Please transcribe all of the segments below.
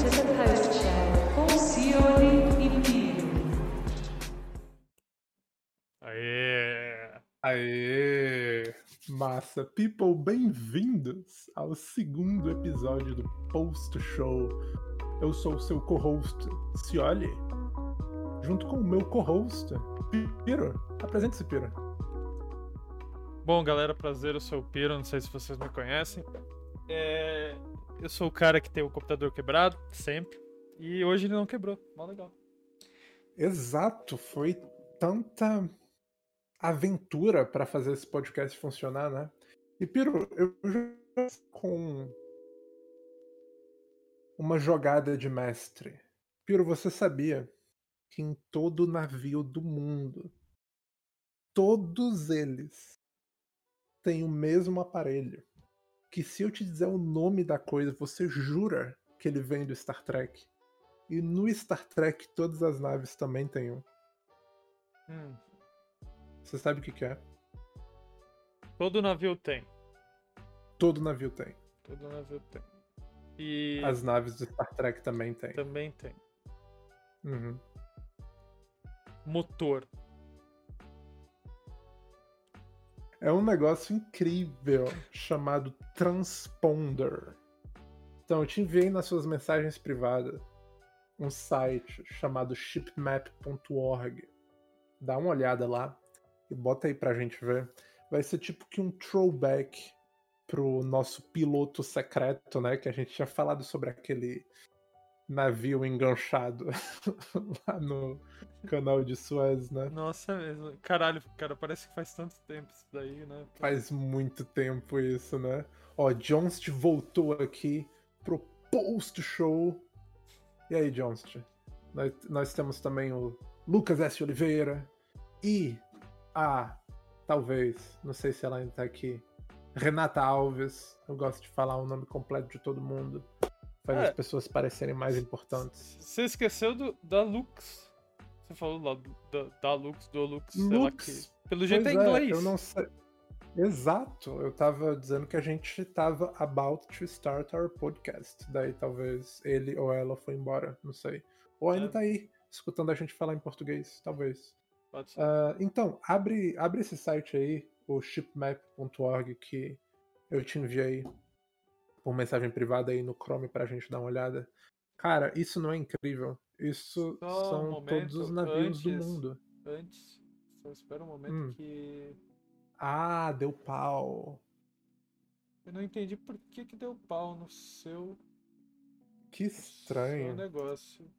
Post com e. Aê! Aê! Massa! People, bem-vindos ao segundo episódio do Post Show. Eu sou o seu co-host, Cioli, junto com o meu co-host, Piro. Apresente-se, Piro. Bom, galera, prazer, eu sou o Piro, não sei se vocês me conhecem. É, Eu sou o cara que tem o computador quebrado, sempre. E hoje ele não quebrou, mó legal. Exato, foi tanta aventura para fazer esse podcast funcionar, né? E Piro, eu já com uma jogada de mestre. Piro, você sabia que em todo navio do mundo, todos eles têm o mesmo aparelho? Que se eu te dizer o nome da coisa, você jura que ele vem do Star Trek? E no Star Trek todas as naves também têm um. Hum, Você sabe o que, que é? todo navio tem. Todo navio tem. Todo navio tem. E As naves do Star Trek também tem. também tem. Uhum. Motor. É um negócio incrível chamado transponder. Então, eu te enviei nas suas mensagens privadas um site chamado shipmap.org. Dá uma olhada lá e bota aí pra gente ver. Vai ser tipo que um throwback pro nosso piloto secreto, né? Que a gente tinha falado sobre aquele navio enganchado lá no canal de Suez, né? Nossa, mesmo. Caralho, cara, parece que faz tanto tempo isso daí, né? Faz muito tempo isso, né? Ó, Johnst voltou aqui pro post show. E aí, Johnst? Nós, nós temos também o Lucas S. Oliveira e a, talvez, não sei se ela ainda tá aqui, Renata Alves. Eu gosto de falar o nome completo de todo mundo. Faz É. as pessoas parecerem mais importantes. Você esqueceu do, da Lux. Você falou lá do, da, da Lux, do Lux, sei lá Lux. que. Pelo jeito Pois é inglês. eu não sei. Exato, eu tava dizendo que a gente tava about to start our podcast. Daí talvez ele ou ela foi embora, não sei. Ou ainda É. tá aí, escutando a gente falar em português, talvez. Pode ser. Ah, então, abre, abre esse site aí, o shipmap.org, que eu te enviei por mensagem privada aí no Chrome pra gente dar uma olhada. Cara, isso não é incrível. Isso Só um são momento, todos os navios do antes- mundo. Antes, só espera um momento hum. que. Ah, deu pau. Eu não entendi por que, que deu pau no seu, Que seu estranho. negócio.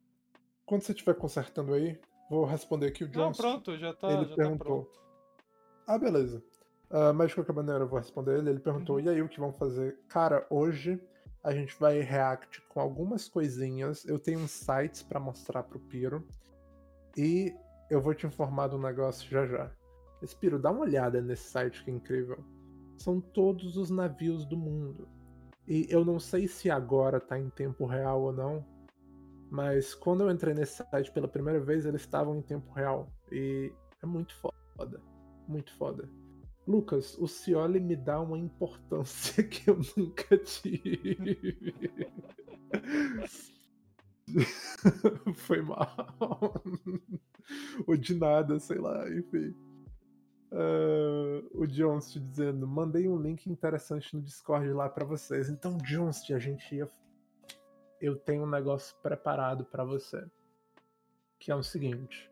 Quando você estiver consertando aí, vou responder aqui o Não, Johnson. pronto, já tá, ele já tá perguntou. pronto. Ah, beleza. Ah, mas de qualquer maneira eu vou responder ele. Ele perguntou: Uhum. e aí, o que vão fazer? Cara, hoje a gente vai react com algumas coisinhas. Eu tenho uns sites pra mostrar pro Piro. E eu vou te informar do negócio já já. Mas, Piro, dá uma olhada nesse site que é incrível. São todos os navios do mundo. E eu não sei se agora tá em tempo real ou não. Mas quando eu entrei nesse site pela primeira vez, eles estavam em tempo real. E é muito foda. Muito foda. Lucas, o Cioli me dá uma importância que eu nunca tive. Foi mal. Ou de nada, sei lá, enfim. Ah, o Johnst dizendo: mandei um link interessante no Discord lá pra vocês. Então, Johnst, a gente ia. Eu tenho um negócio preparado pra você. Que é o seguinte: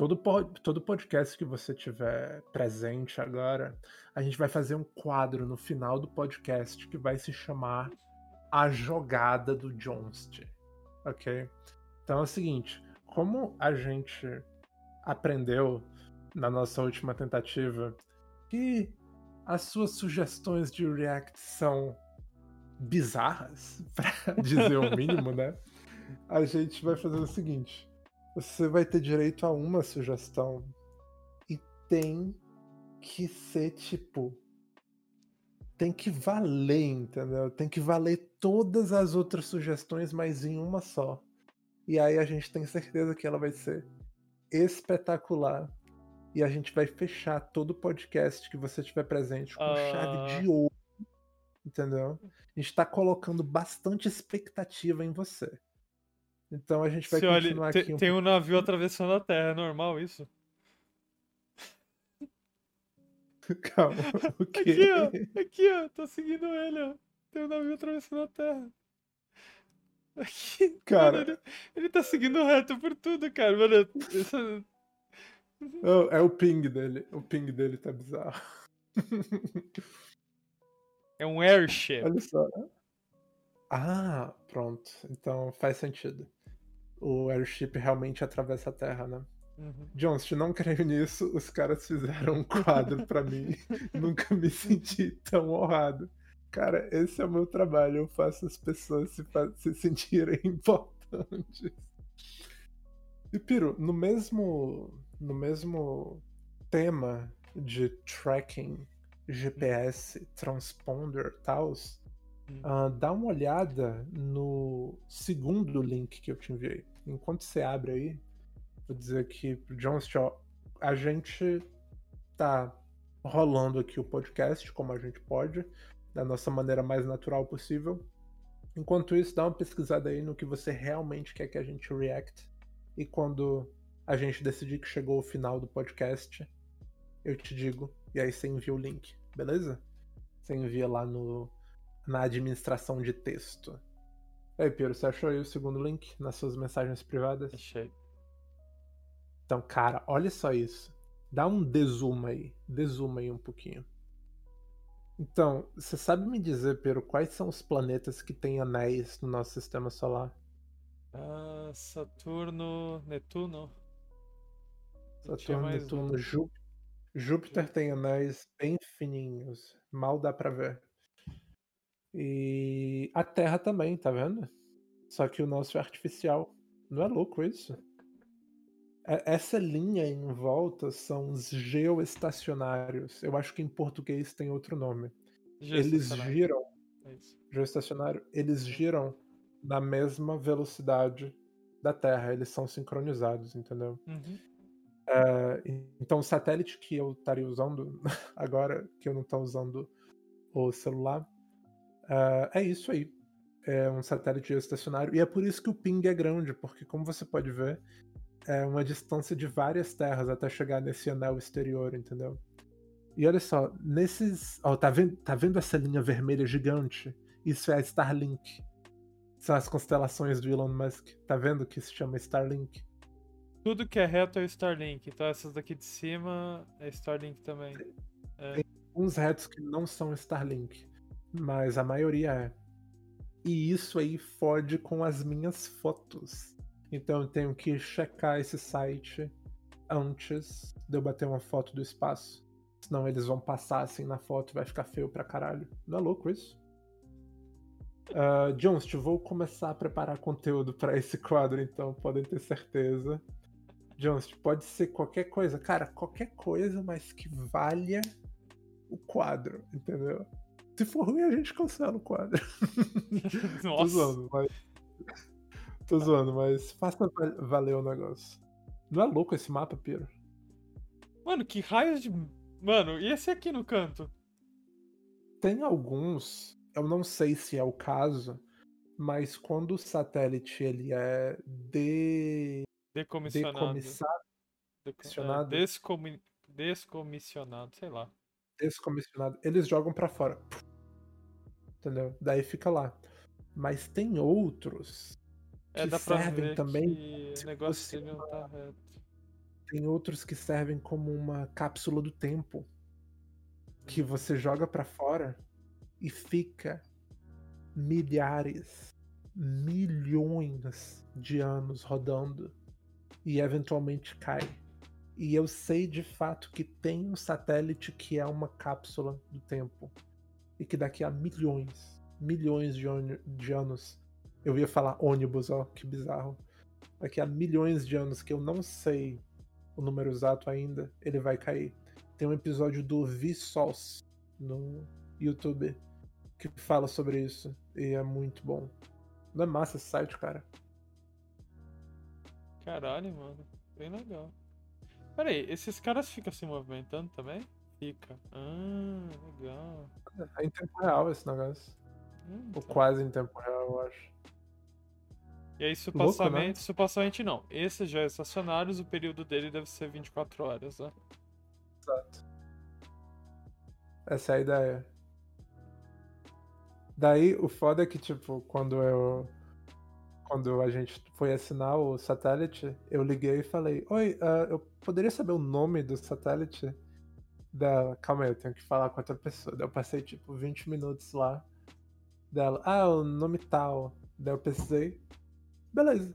todo, todo podcast que você tiver presente agora, a gente vai fazer um quadro no final do podcast que vai se chamar A Jogada do Johnst. Ok? Então é o seguinte: como a gente aprendeu na nossa última tentativa que as suas sugestões de React são bizarras, pra dizer o mínimo, né? A gente vai fazer o seguinte: você vai ter direito a uma sugestão e tem que ser tipo. Tem que valer, entendeu? Tem que valer todas as outras sugestões, mas em uma só. E aí a gente tem certeza que ela vai ser espetacular. E a gente vai fechar todo o podcast que você tiver presente com Ah. chave de ouro. Entendeu? A gente tá colocando bastante expectativa em você. Então a gente vai Se olha, continuar te- aqui um tem um navio atravessando a Terra, é normal isso? Calma. Aqui, ó. Aqui, ó. Tô seguindo ele, ó. Tem um navio atravessando a Terra. Aqui. Cara. Mano, ele, ele tá seguindo reto por tudo, cara. Mano, essa... Oh, é o ping dele. O ping dele tá bizarro. é um airship. Olha só. Ah, pronto. Então faz sentido. O airship realmente atravessa a Terra, né? Uhum. Se não creio nisso, os caras fizeram um quadro pra mim. Nunca me senti tão honrado. Cara, esse é o meu trabalho. Eu faço as pessoas se, se sentirem importantes. E Piro, no mesmo, no mesmo tema de tracking, GPS, transponder e tal, Ah, dá uma olhada no segundo link que eu te enviei. Enquanto você abre aí, vou dizer aqui pro Jones, ó, a gente tá rolando aqui o podcast como a gente pode, da nossa maneira mais natural possível. Enquanto isso, dá uma pesquisada aí no que você realmente quer que a gente react. E quando a gente decidir que chegou o final do podcast, eu te digo. E aí você envia o link, beleza? Você envia lá no, na administração de texto. E aí, Piero, você achou aí o segundo link nas suas mensagens privadas? Achei. Então, cara, olha só isso. Dá um dezoom aí. Desuma aí um pouquinho. Então, você sabe me dizer, Pedro, quais são os planetas que têm anéis no nosso sistema solar? Ah, Saturno, Netuno. Saturno, Netuno, um. Júpiter. Júpiter tem anéis bem fininhos. Mal dá pra ver. E a Terra também, tá vendo? Só que o nosso é artificial. Não é louco isso? É- Essa linha em volta são os geoestacionários. Eu acho que em português tem outro nome. Eles giram, É isso. geoestacionário, eles giram na mesma velocidade da Terra. Eles são sincronizados, entendeu? Uhum. É, então o satélite que eu estaria usando agora, que eu não estou usando o celular, é, é isso aí. É um satélite geoestacionário. E é por isso que o ping é grande, porque como você pode ver, é uma distância de várias terras até chegar nesse anel exterior, entendeu? E olha só, nesses. Ó, tá vendo, tá vendo essa linha vermelha gigante? Isso é a Starlink. São as constelações do Elon Musk. Tá vendo que se chama Starlink? Tudo que é reto é Starlink. Então essas daqui de cima é Starlink também. É. uns retos que não são Starlink, mas a maioria é. E isso aí fode com as minhas fotos. Então eu tenho que checar esse site antes de eu bater uma foto do espaço. Senão eles vão passar assim na foto e vai ficar feio pra caralho. Não é louco isso? Uh, Jones, vou começar a preparar conteúdo pra esse quadro, então podem ter certeza. Jones, pode ser qualquer coisa, cara, qualquer coisa, mas que valha o quadro, entendeu? Se for ruim, a gente cancela o quadro. Tô Nossa. zoando, mas. Tô zoando, mas faça val- valer o negócio. Não é louco esse mapa, Piro? Mano, que raios de. Mano, e esse aqui no canto? Tem alguns, eu não sei se é o caso, mas quando o satélite ele é de... Decomissionado. decomissionado, Deco- comissionado? é, descomi- Descomissionado, sei lá. descomissionado, eles jogam pra fora. Entendeu? Daí fica lá. Mas tem outros É, que servem também. que se o negócio dele não tá reto. Tem outros que servem como uma cápsula do tempo. Que você joga pra fora e fica milhares, milhões de anos rodando e eventualmente cai. E eu sei de fato que tem um satélite que é uma cápsula do tempo e que daqui a milhões, milhões de, de anos, eu ia falar ônibus, ó, que bizarro. Daqui a milhões de anos que eu não sei o número exato ainda, ele vai cair. Tem um episódio do Vsauce no YouTube que fala sobre isso e é muito bom. Não é massa esse site, cara? Caralho, mano. Bem legal. Pera aí, esses caras ficam se movimentando também? Fica. Ah, legal. É em tempo real esse negócio. Hum, Ou tá. quase em tempo real, eu acho. E aí, Louco, né? supostamente, supostamente não. Esse já é estacionário, o período dele deve ser 24 horas, né? Exato. Essa é a ideia. Daí, o foda é que, tipo, quando eu. Quando a gente foi assinar o satélite, eu liguei e falei: Oi, ah, eu poderia saber o nome do satélite? Dela, calma aí, eu tenho que falar com outra pessoa. Daí eu passei, tipo, 20 minutos lá. Dela, ah, o nome tal. Daí eu pesquisei. Beleza.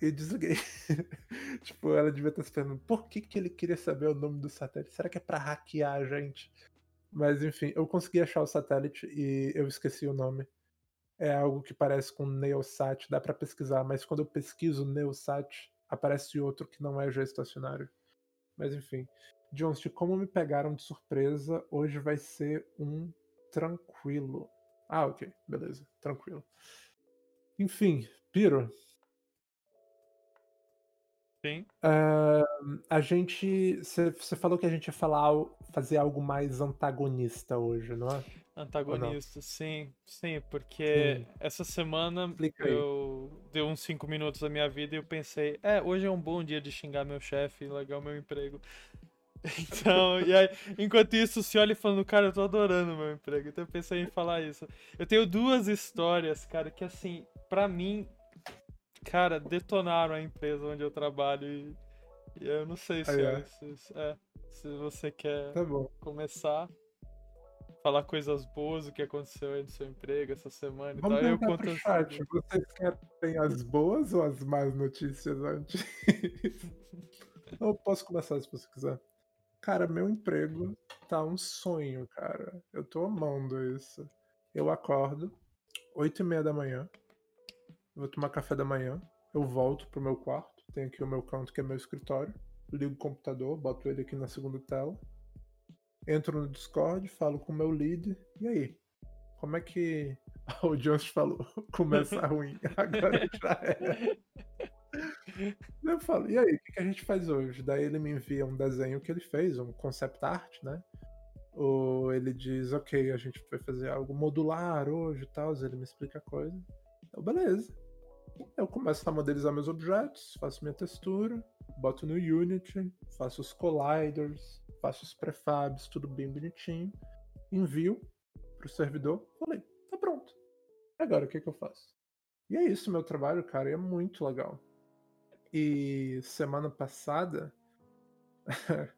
E desliguei. tipo, ela devia estar se perguntando por que, que ele queria saber o nome do satélite. Será que é pra hackear a gente? Mas enfim, eu consegui achar o satélite e eu esqueci o nome. É algo que parece com Neosat, dá pra pesquisar, mas quando eu pesquiso Neosat, aparece outro que não é geoestacionário. Mas enfim. Jones, de como me pegaram de surpresa, hoje vai ser um tranquilo. Ah, ok, beleza, tranquilo. Enfim, Piro, Sim. ah, a gente. Você falou que a gente ia falar, al- fazer algo mais antagonista hoje, não é? Antagonista, sim, sim, porque Sim. essa semana eu dei uns 5 minutos da minha vida e eu pensei, é, hoje é um bom dia de xingar meu chefe e largar o meu emprego. Então, e aí, enquanto isso, se olha e falando, cara, eu tô adorando o meu emprego. Então eu pensei em falar isso. Eu tenho duas histórias, cara, que assim, pra mim, cara, detonaram a empresa onde eu trabalho e, e eu não sei se, Ah, é, se, é, se você quer Tá bom. começar falar coisas boas do que aconteceu aí no seu emprego essa semana e Vamos tal. Eu conto pro chat. Vocês querem as boas ou as más notícias antes? eu posso começar se você quiser. Cara, meu emprego tá um sonho, cara. Eu tô amando isso. Eu acordo, 8 e meia da manhã. Vou tomar café da manhã. Eu volto pro meu quarto. Tem aqui o meu canto que é meu escritório. Ligo o computador, boto ele aqui na segunda tela. Entro no Discord, falo com o meu lead. E aí? Como é que. O Jones falou, começa ruim. Agora já é. Eu falo, e aí, o que a gente faz hoje? Daí ele me envia um desenho que ele fez, um concept art, né? Ou ele diz, ok, a gente vai fazer algo modular hoje e tal, ele me explica a coisa. Eu, beleza. Eu começo a modelizar meus objetos, faço minha textura, boto no Unity, faço os colliders, faço os prefabs, tudo bem bonitinho, envio pro servidor, falei, tá pronto. Agora o que, que eu faço? E é isso, meu trabalho, cara, é muito legal. E semana passada,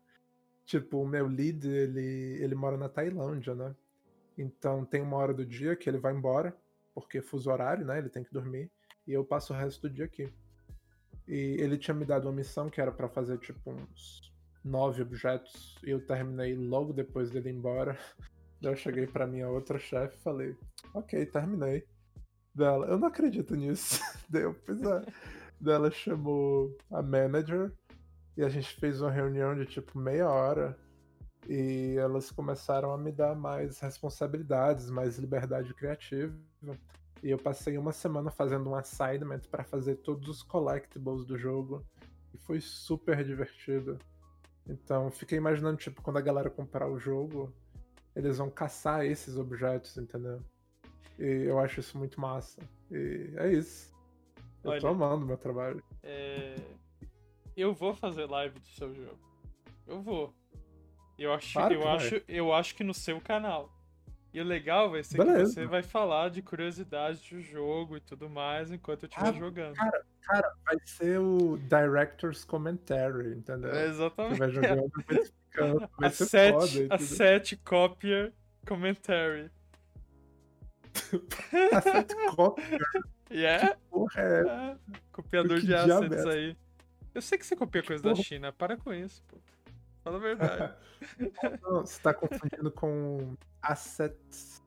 tipo, o meu lead, ele, ele mora na Tailândia, né? Então tem uma hora do dia que ele vai embora, porque é fuso horário, né? Ele tem que dormir. E eu passo o resto do dia aqui. E ele tinha me dado uma missão que era pra fazer, tipo, uns nove objetos. E eu terminei logo depois dele ir embora. Eu cheguei pra minha outra chefe e falei, ok, terminei. Dela, eu não acredito nisso. Daí eu fiz a... Daí ela chamou a manager e a gente fez uma reunião de tipo meia hora. E elas começaram a me dar mais responsabilidades, mais liberdade criativa. E eu passei uma semana fazendo um assignment para fazer todos os collectibles do jogo. E foi super divertido. Então, fiquei imaginando, tipo, quando a galera comprar o jogo, eles vão caçar esses objetos, entendeu? E eu acho isso muito massa. E é isso. Eu tô amando meu trabalho. É, Eu vou fazer live do seu jogo. Eu vou. Eu acho, Claro eu vai. acho, eu acho que no seu canal. E o legal vai ser Beleza. que você vai falar de curiosidades do jogo e tudo mais enquanto eu estiver Ah, jogando. Cara, vai ser o Director's Commentary, entendeu? É, Você exatamente. vai jogando, vai explicando, vai A ser set, foda. a set copier commentary. A set copy, E é, porra, é. é, copiador Que de assets é aí. Eu sei que você copia coisa da. China, para com isso, pô. Fala a verdade. Não, você tá confundindo com Assets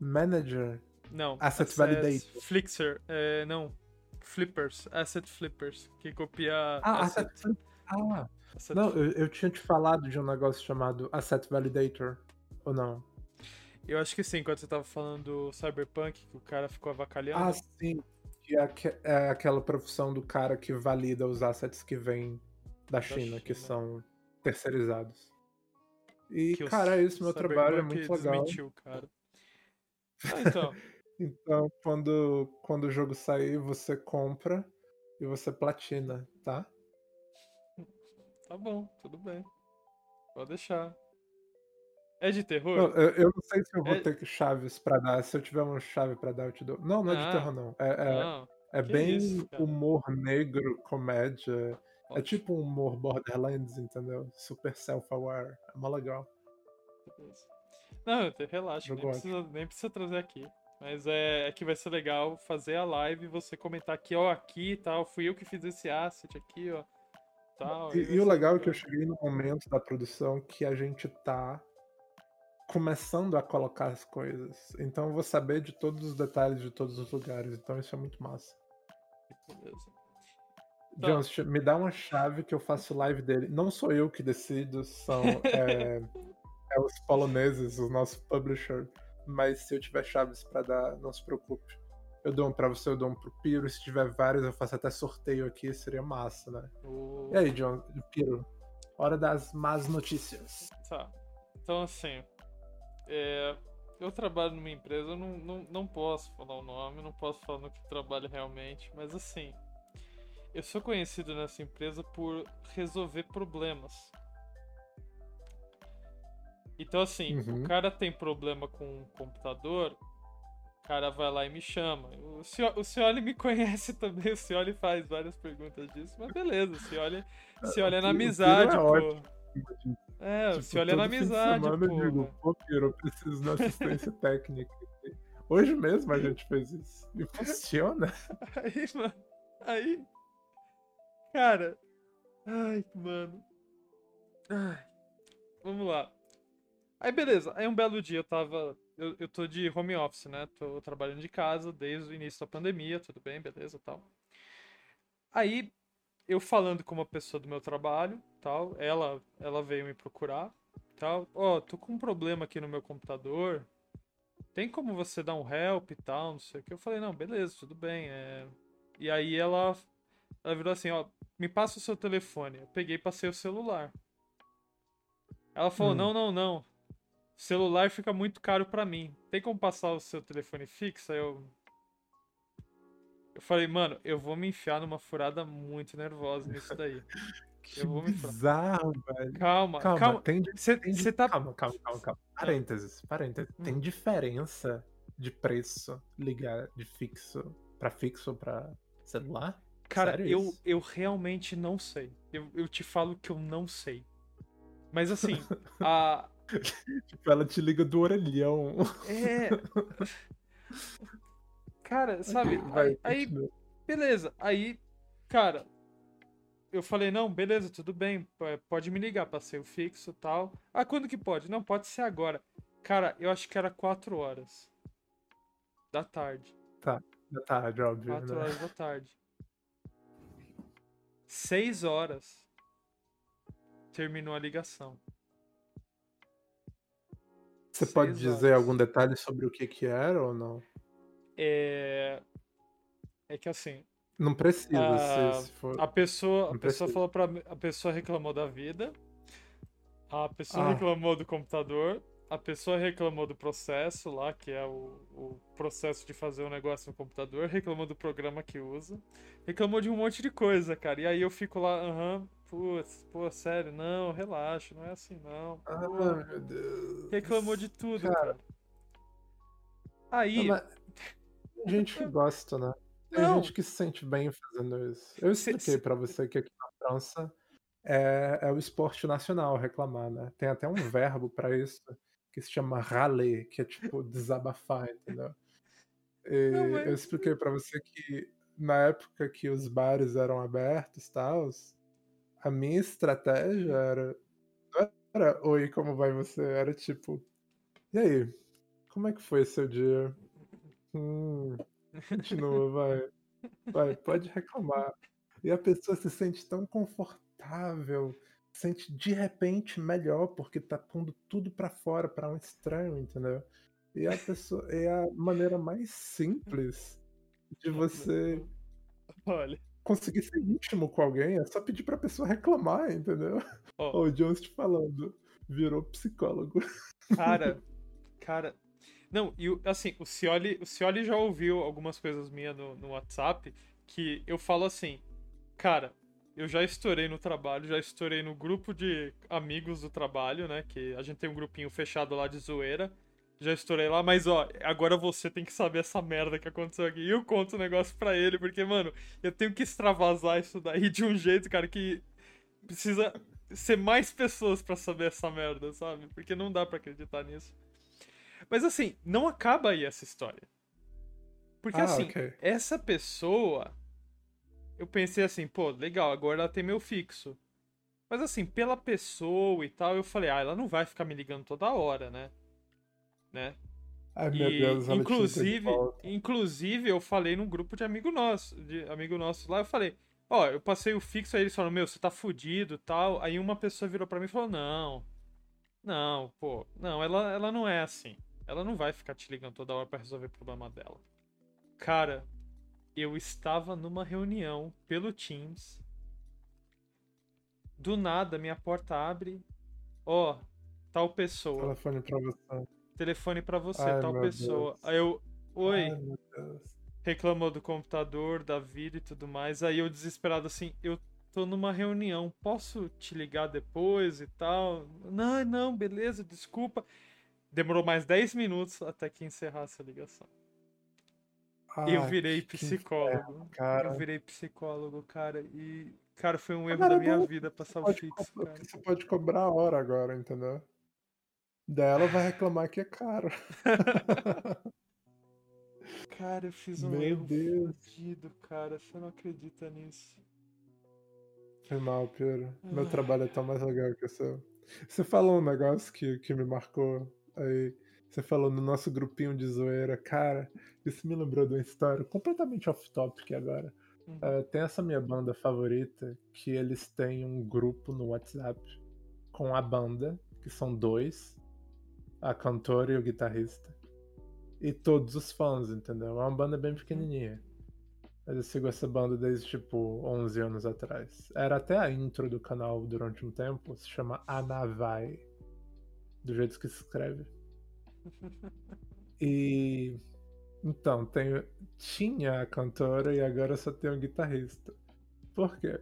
Manager. Não. Asset assets Validator. Flixer, é, não. Flippers, Asset Flippers, que copia. Ah, asset, Asset. Ah, asset não, eu, eu tinha te falado de um negócio chamado Asset Validator. Ou não? Eu acho que sim, quando você tava falando do Cyberpunk, que o cara ficou avacalhando. Ah, sim. Que é, é aquela profissão do cara que valida os assets que vêm da China, que China. são terceirizados. E, que cara, é isso, meu trabalho é muito legal. desmentiu, cara. Ah, então. Então, quando, quando o jogo sair, você compra e você platina, tá? Tá bom, tudo bem. Pode deixar. É de terror? Não, eu, eu não sei se eu vou É- ter chaves pra dar. Se eu tiver uma chave pra dar, eu te dou. Não, não é de Ah, terror, não. É, é, Não. é bem isso, humor negro, comédia. É Ótimo, tipo um humor Borderlands, entendeu? Super self-aware. É mó legal. Não, te- relaxa, nem precisa, nem precisa trazer aqui. Mas é, é que vai ser legal fazer a live e você comentar aqui, ó, aqui e tal. Fui eu que fiz esse asset aqui, ó. Tal, E, e o legal é que eu cheguei no momento da produção que a gente tá começando a colocar as coisas. Então eu vou saber de todos os detalhes de todos os lugares. Então isso é muito massa. Jones, ch- me dá uma chave que eu faço live dele. Não sou eu que decido, são é, é os poloneses, o nosso publisher. Mas se eu tiver chaves pra dar, não se preocupe. Eu dou um pra você, eu dou um pro Piro. Se tiver vários, eu faço até sorteio aqui, seria massa, né? O- E aí, John, Piro? Hora das más notícias. Tá. Então, assim. É, eu trabalho numa empresa, eu não, não, não posso falar o nome, não posso falar no que trabalho realmente, mas assim. Eu sou conhecido nessa empresa por resolver problemas. Então, assim, Uhum. o cara tem problema com o computador, o cara vai lá e me chama. O Cioli, o Cioli me conhece também, o Cioli faz várias perguntas disso, mas beleza, o Cioli, Cioli é na é amizade, pô. ótimo. É, Tipo, Cioli é na amizade, semana eu pô. digo, pô, Piro, eu preciso de assistência técnica. Hoje mesmo a gente fez isso. E funciona. Aí, mano. Aí. Cara. Ai, mano. Ai. Vamos lá. Aí, beleza. Aí, um belo dia eu tava. Eu, eu tô de home office, né? Tô trabalhando de casa desde o início da pandemia, tudo bem, beleza tal. Aí, eu falando com uma pessoa do meu trabalho, tal, ela, ela veio me procurar, tal. Ó, tô com um problema aqui no meu computador. Tem como você dar um help e tal, não sei o que. Eu falei, não, beleza, tudo bem. É... E aí ela, ela virou assim, ó, me passa o seu telefone. Eu peguei e passei o celular. Ela falou, Hum. não, não, não. Celular fica muito caro pra mim. Tem como passar o seu telefone fixo? Aí eu. Eu falei, mano, eu vou me enfiar numa furada muito nervosa nisso daí. Que Eu vou me falar. bizarro, velho. Calma, Calma, calma. tem, Você tem di- tá. calma, calma, calma, calma. Parênteses, parênteses. Tem Hum. diferença de preço ligar de fixo pra fixo pra celular? Cara, Sério eu, isso? eu realmente não sei. Eu, eu te falo que eu não sei. Mas assim, a. Tipo, ela te liga do orelhão. É. Cara, sabe? Vai, Aí, continua. beleza. Aí, cara, eu falei, não, beleza, tudo bem. Pode me ligar, passei o fixo e tal. Ah, quando que pode? Não, pode ser agora. Cara, eu acho que era 4 horas da tarde. Da tarde, óbvio. 4 né? horas da tarde. 6 horas terminou a ligação. Você pode dizer horas. algum detalhe sobre o que que era ou não? É. É que assim, Não precisa, Ah, se, se for. a pessoa, a pessoa precisa. falou para a pessoa reclamou da vida, a pessoa Ah. reclamou do computador, a pessoa reclamou do processo lá, que é o, o processo de fazer um negócio no computador, reclamou do programa que usa, reclamou de um monte de coisa, cara. E aí eu fico lá, aham, putz, pô, sério, não, relaxa, não é assim não. Ah, meu Deus. reclamou de tudo, Cara. cara. Aí, Não, mas gente que gosta, né? Tem Não. gente que se sente bem fazendo isso. Eu expliquei pra você que aqui na França é, é o esporte nacional reclamar, né? Tem até um verbo pra isso que se chama râler, que é tipo desabafar, entendeu? E Não, mas- Eu expliquei pra você que na época que os bares eram abertos e tal, a minha estratégia era. Não era oi, como vai você? Era tipo. E aí? Como é que foi seu dia? Hum, continua, vai. Vai, pode reclamar. E a pessoa se sente tão confortável, sente de repente melhor, porque tá pondo tudo pra fora pra um estranho, entendeu? E a pessoa é a maneira mais simples de você olha, conseguir ser íntimo com alguém, é só pedir pra pessoa reclamar, entendeu? Ó, o Jones te falando, virou psicólogo. Cara, cara, Não, e assim, o Cioli, o Cioli já ouviu algumas coisas minhas no, no WhatsApp que eu falo assim, cara, eu já estourei no trabalho, já estourei no grupo de amigos do trabalho, né? Que a gente tem um grupinho fechado lá de zoeira. Já estourei lá, mas ó, agora você tem que saber essa merda que aconteceu aqui. E eu conto o negócio pra ele, porque, mano, eu tenho que extravasar isso daí de um jeito, cara, que precisa ser mais pessoas pra saber essa merda, sabe? Porque não dá pra acreditar nisso. Mas assim, não acaba aí essa história. Porque Ah, assim, ok. essa pessoa. Eu pensei assim, pô, legal, agora ela tem meu fixo. Mas assim, pela pessoa e tal, eu falei, ah, ela não vai ficar me ligando toda hora, né? Né? Ai, meu E, Deus, inclusive, inclusive, eu falei num grupo de amigo nosso, de amigo nosso lá, eu falei, ó, eu passei o fixo, aí eles falaram, meu, você tá fudido tal. Aí uma pessoa virou pra mim e falou, não, não, pô, não, ela, ela não é assim. Ela não vai ficar te ligando toda hora pra resolver o problema dela. Cara, eu estava numa reunião pelo Teams. Do nada, minha porta abre. Ó, tal pessoa. Telefone pra você. Telefone pra você, Ai, tal pessoa. Deus. Aí eu, oi, Ai, meu Deus. reclamou do computador, da vida e tudo mais. Aí eu desesperado assim, eu tô numa reunião, posso te ligar depois e tal? Não, não, beleza, desculpa. Demorou mais 10 minutos até que encerrasse a ligação. eu virei psicólogo. cara. Eu virei psicólogo, cara, e cara, foi um erro Cara, da minha não, vida passar o fixo, co- cara. Você pode cobrar a hora agora, entendeu? Daí ela vai reclamar que é caro. Cara, eu fiz um Meu erro Deus. fudido, cara. Você não acredita nisso. Foi mal, Pedro. Meu Ah. trabalho é tão mais legal que o seu. Você falou um negócio que, que me marcou aí. Você falou no nosso grupinho de zoeira. Cara, isso me lembrou de uma história completamente off-topic agora. Uhum. Eh, tem essa minha banda favorita que eles têm um grupo no WhatsApp com a banda, que são dois, a cantora e o guitarrista. E todos os fãs, entendeu? É uma banda bem pequenininha. Mas eu sigo essa banda desde tipo 11 anos atrás. Era até a intro do canal durante um tempo, se chama Anavai. Do jeito que se escreve. E então, tem, tinha a cantora e agora só tem o guitarrista. Por quê?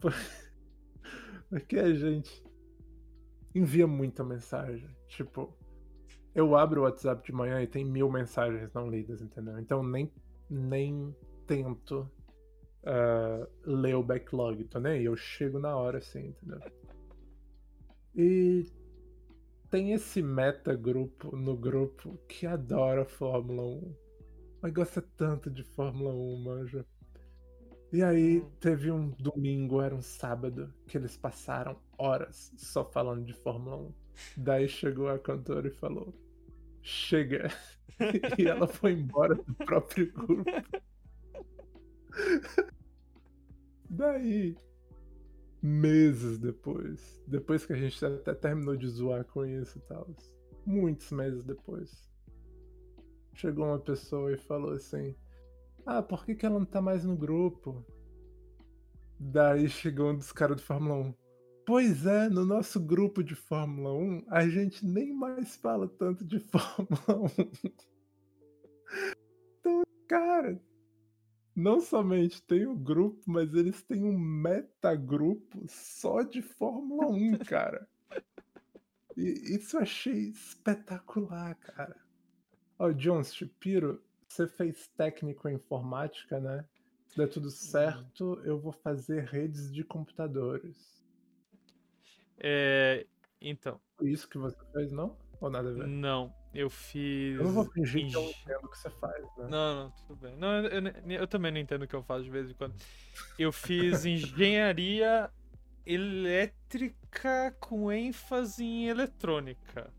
Por- Porque a gente envia muita mensagem. Tipo, eu abro o WhatsApp de manhã e tem mil mensagens não lidas, entendeu? Então nem, nem tento ah, ler o backlog, tô nem aí, eu chego na hora assim, entendeu? E tem esse meta grupo no grupo que adora Fórmula 1. Mas gosta tanto de Fórmula 1, manja. E aí Hum. teve um domingo, era um sábado, que eles passaram horas só falando de Fórmula 1. Daí chegou a cantora e falou: Chega. e ela foi embora do próprio grupo. Daí, meses depois, depois que a gente até terminou de zoar com isso e tal, muitos meses depois, chegou uma pessoa e falou assim: Ah, por que, que ela não tá mais no grupo? Daí chegou um dos caras do Fórmula 1. Pois é, no nosso grupo de Fórmula 1, a gente nem mais fala tanto de Fórmula 1. Então, cara, não somente tem o grupo, mas eles têm um metagrupo só de Fórmula 1, cara. E isso eu achei espetacular, cara. Ó, John Shapiro, você fez técnico em informática, né? Se der tudo certo, eu vou fazer redes de computadores. É, então, Foi isso que você fez, não? Ou nada a ver? não, eu fiz. Eu não vou fingir que eu entendo o que você faz, né? Não, não, tudo bem. Não, eu, eu- eu também não entendo o que eu faço de vez em quando. Eu fiz engenharia elétrica com ênfase em eletrônica.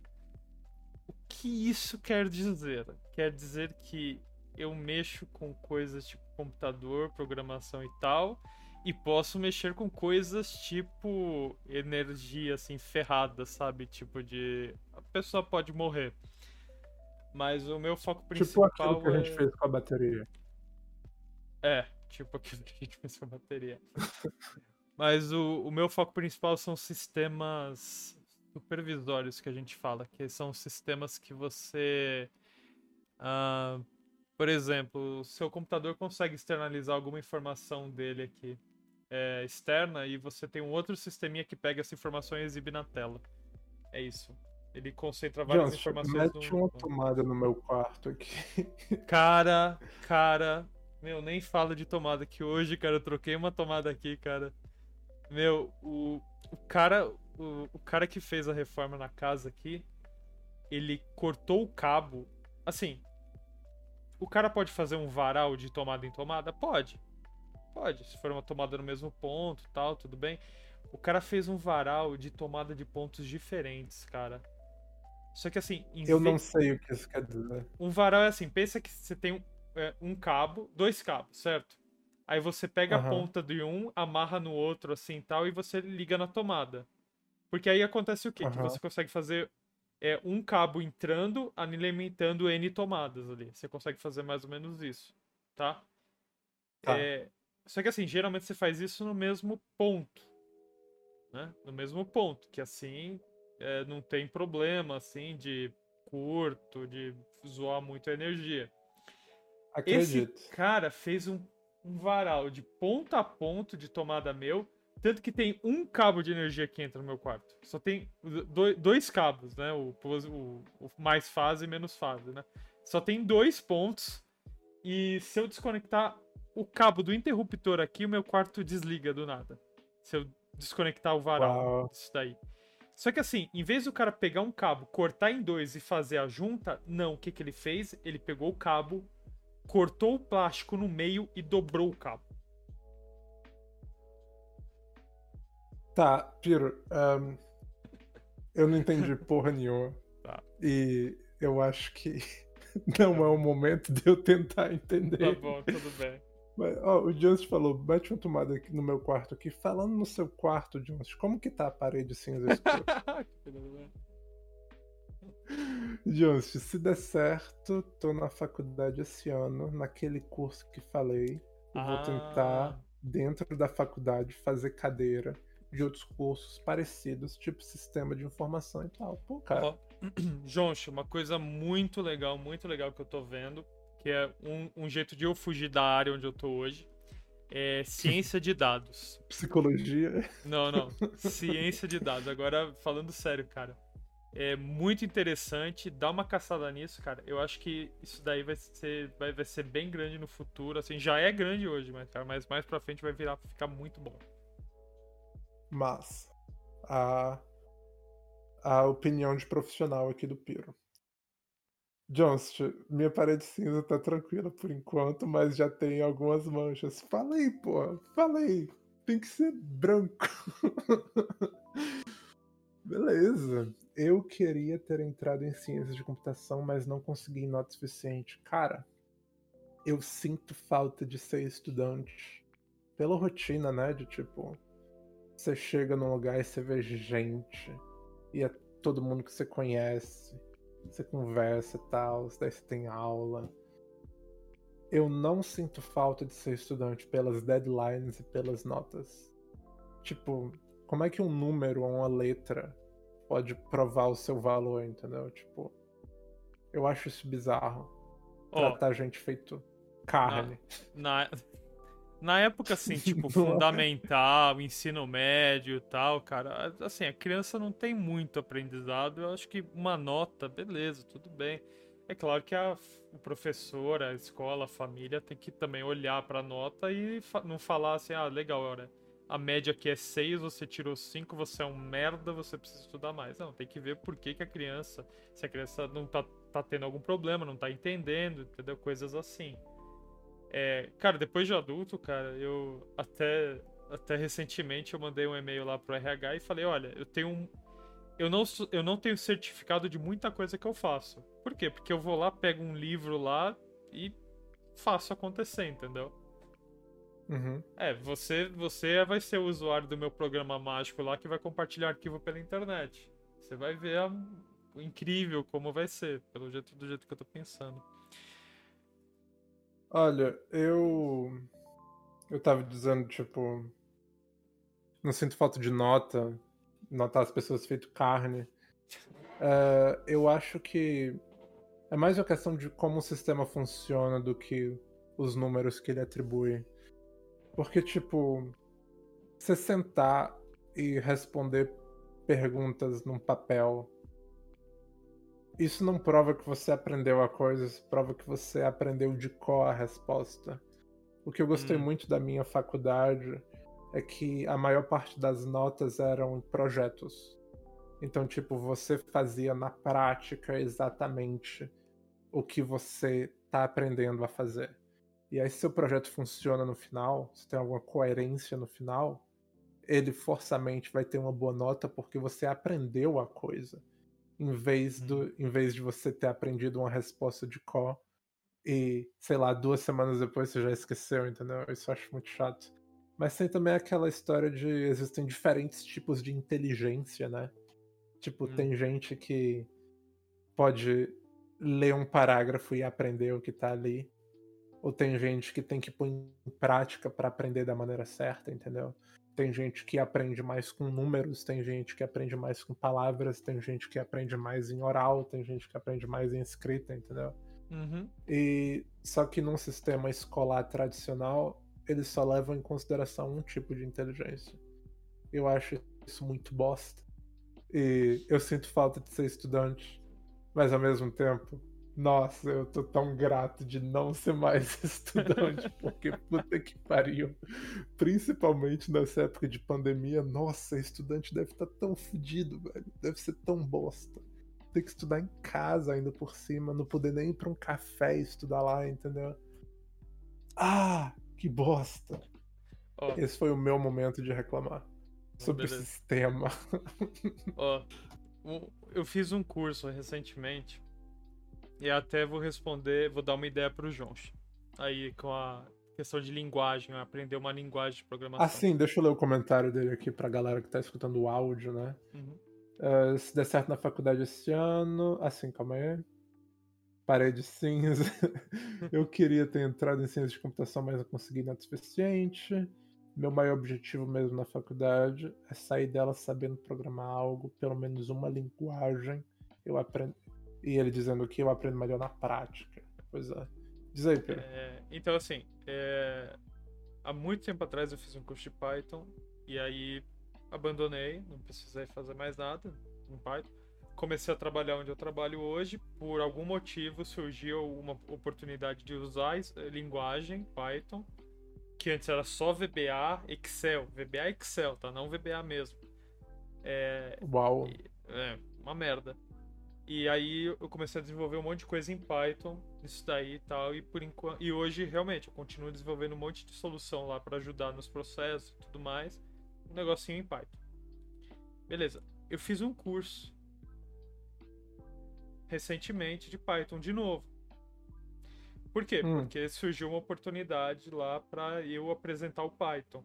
O que isso quer dizer? Quer dizer que eu mexo com coisas tipo computador, programação e tal, e posso mexer com coisas tipo energia assim ferrada, sabe? Tipo de a pessoa pode morrer. Mas o meu foco Tipo principal aquilo que a gente é- fez com a bateria. é, tipo aquilo que a gente fez com a bateria. Mas o, o meu foco principal são sistemas supervisórios que a gente fala, que são sistemas que você Ah, por exemplo, o seu computador consegue externalizar alguma informação dele aqui é, externa e você tem um outro sisteminha que pega essa informação e exibe na tela. É isso. Ele concentra várias Johnson, informações mete no. uma tomada no meu quarto aqui. Cara, cara. Meu, nem fala de tomada que hoje, cara, eu troquei uma tomada aqui, cara. Meu, o, o cara. O, o cara que fez a reforma na casa aqui, ele cortou o cabo. Assim. O cara pode fazer um varal de tomada em tomada? Pode. Pode. Se for uma tomada no mesmo ponto tal, tudo bem. O cara fez um varal de tomada de pontos diferentes, cara. Só que assim, em Eu não sei o que isso quer dizer. um varal é assim, pensa que você tem um, é, um cabo, dois cabos, certo? Aí você pega a Aham. ponta de um, amarra no outro assim e tal, e você liga na tomada. Porque aí acontece o quê? Que Aham. você consegue fazer é, um cabo entrando, alimentando N tomadas ali. Você consegue fazer mais ou menos isso, tá? Tá. É, só que assim, geralmente você faz isso no mesmo ponto. Né? No mesmo ponto, que assim é, não tem problema assim de curto, de zoar muito a energia. Esse Acredito. cara fez um, um varal de ponta a ponto de tomada meu, tanto que tem um cabo de energia que entra no meu quarto. Só tem do- dois cabos, né? O, o- o mais fase e menos fase, né? Só tem dois pontos. E se eu desconectar o cabo do interruptor aqui, o meu quarto desliga do nada. Se eu desconectar o varal Uau. disso daí. Só que assim, em vez do cara pegar um cabo, cortar em dois e fazer a junta, não. O que, que ele fez? Ele pegou o cabo, cortou o plástico no meio e dobrou o cabo. Tá, Piro, ahn, eu não entendi porra nenhuma. Tá. E eu acho que não é o momento de eu tentar Tá entender. bom, tudo bem. O Jones falou, bate uma tomada aqui no meu quarto aqui. Falando no seu quarto, Jones, como que tá a parede cinza escura? Tudo bem. Jones, se der certo, tô na faculdade esse ano, naquele curso que falei. Eu vou Ah. tentar, dentro da faculdade, fazer cadeira de outros cursos parecidos, tipo sistema de informação e tal. Pô, cara. Joncho, uma coisa muito legal, muito legal que eu tô vendo, que é um, um jeito de eu fugir da área onde eu tô hoje, é ciência de dados. Psicologia. Não, não. Ciência de dados. Agora, falando sério, cara. É muito interessante. Dá uma caçada nisso, cara. Eu acho que isso daí vai ser, vai, vai ser bem grande no futuro. Assim, já é grande hoje, mas, cara, mas mais pra frente vai virar ficar muito bom. Mas a, a opinião de profissional aqui do Piro. Jones, minha parede cinza tá tranquila por enquanto, mas já tem algumas manchas. Falei, pô, falei. Tem que ser branco. Beleza. Eu queria ter entrado em ciências de computação, mas não consegui nota suficiente. Cara, eu sinto falta de ser estudante. Pela rotina, né? De tipo, você chega num lugar e você vê gente, e é todo mundo que você conhece, você conversa e tal, daí você tem aula. Eu não sinto falta de ser estudante pelas deadlines e pelas notas. Tipo, como é que um número ou uma letra pode provar o seu valor, entendeu? Tipo, eu acho isso bizarro. Ó, Tratar gente feito carne. na, na época, assim, tipo, fundamental, ensino médio e tal, cara, assim, a criança não tem muito aprendizado. Eu acho que uma nota, beleza, tudo bem. É claro que a, o professor, a escola, a família tem que também olhar pra nota e fa- não falar assim, ah, legal, olha, a média aqui é 6, você tirou 5, você é um merda, você precisa estudar mais. Não, tem que ver por que, que a criança, se a criança não tá, tá tendo algum problema, não tá entendendo, entendeu? Coisas assim. É, cara, depois de adulto, cara, eu até, até recentemente eu mandei um e-mail lá pro RH e falei, olha, eu tenho um. Eu não, eu não tenho certificado de muita coisa que eu faço. Por quê? Porque eu vou lá, pego um livro lá e faço acontecer, entendeu? Uhum. É, você, você vai ser o usuário do meu programa mágico lá que vai compartilhar arquivo pela internet. Você vai ver a- o incrível como vai ser, pelo jeito do jeito que eu tô pensando. Olha, eu. Eu tava dizendo, tipo. Não sinto falta de nota. Notar as pessoas feito carne. É, eu acho que É mais uma questão de como o sistema funciona do que os números que ele atribui. Porque, tipo, você sentar e responder perguntas num papel, isso não prova que você aprendeu a coisa, isso prova que você aprendeu de cor a resposta. O que eu gostei Hum. muito da minha faculdade é que a maior parte das notas eram projetos. Então, tipo, você fazia na prática exatamente o que você tá aprendendo a fazer. E aí, se seu projeto funciona no final, se tem alguma coerência no final, ele forçamente vai ter uma boa nota porque você aprendeu a coisa. Em vez, do, em vez de você ter aprendido uma resposta de cor e, sei lá, duas semanas depois você já esqueceu, entendeu? Isso eu acho muito chato. Mas tem também aquela história de existem diferentes tipos de inteligência, né? Tipo, Hum. tem gente que pode ler um parágrafo e aprender o que tá ali. Ou tem gente que tem que pôr em prática para aprender da maneira certa, entendeu? Tem gente que aprende mais com números, tem gente que aprende mais com palavras, tem gente que aprende mais em oral, tem gente que aprende mais em escrita, entendeu? Uhum. E só que num sistema escolar tradicional, eles só levam em consideração um tipo de inteligência. Eu acho isso muito bosta. E eu sinto falta de ser estudante, mas ao mesmo tempo, nossa, eu tô tão grato de não ser mais estudante, porque puta que pariu. Principalmente nessa época de pandemia, nossa, estudante deve estar tão fudido, velho. Deve ser tão bosta ter que estudar em casa ainda por cima, não poder nem ir pra um café estudar lá, entendeu? Ah, que bosta. Ó, Esse foi o meu momento de reclamar sobre beleza. o sistema. Ó, o- eu fiz um curso recentemente e até vou responder, vou dar uma ideia pro João. Aí com a questão de linguagem, aprender uma linguagem de programação. Ah, sim, deixa eu ler o comentário dele aqui pra galera que tá escutando o áudio, né? Uhum. Ah, se der certo na faculdade esse ano. Assim, calma aí. Parede cinza. eu queria ter entrado em ciência de computação, mas não consegui nada suficiente. Meu maior objetivo mesmo na faculdade é sair dela sabendo programar algo, pelo menos uma linguagem. Eu aprendo. E ele dizendo que eu aprendo melhor na prática. Pois é. Diz aí, Pedro. É, então, assim, é, há muito tempo atrás eu fiz um curso de Python e aí abandonei, não precisei fazer mais nada em Python. Comecei a trabalhar onde eu trabalho hoje, por algum motivo surgiu uma oportunidade de usar eh, linguagem Python, que antes era só VBA, Excel, VBA Excel, tá? Não VBA mesmo. É, Uau. é, uma merda. E aí eu comecei a desenvolver um monte de coisa em Python, isso daí e tal, e por enquanto, e hoje realmente eu continuo desenvolvendo um monte de solução lá para ajudar nos processos e tudo mais, um negocinho em Python. Beleza. Eu fiz um curso recentemente de Python de novo. Por quê? Hum. Porque surgiu uma oportunidade lá para eu apresentar o Python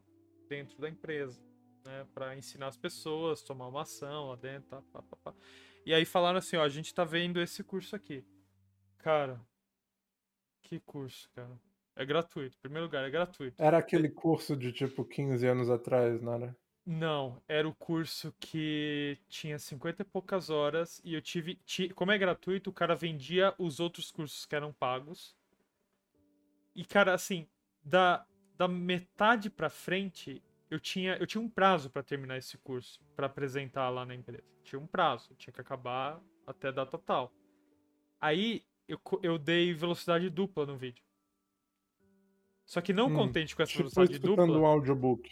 dentro da empresa, né, para ensinar as pessoas, tomar uma ação lá dentro, tá, pá, pá, pá. E aí falaram assim, ó, a gente tá vendo esse curso aqui. Cara, que curso, cara. É gratuito. Em primeiro lugar, é gratuito. Era aquele curso de tipo 15 anos atrás, não era? Não, era o curso que tinha 50 e poucas horas e eu tive, ti- como é gratuito, o cara vendia os outros cursos que eram pagos. E cara, assim, da, da metade pra frente, eu tinha, eu tinha um prazo pra terminar esse curso, pra apresentar lá na empresa. Tinha um prazo, tinha que acabar até data tal. Aí eu, eu dei velocidade dupla no vídeo. Só que não Hum, contente com essa Tipo, velocidade escutando dupla. um audiobook.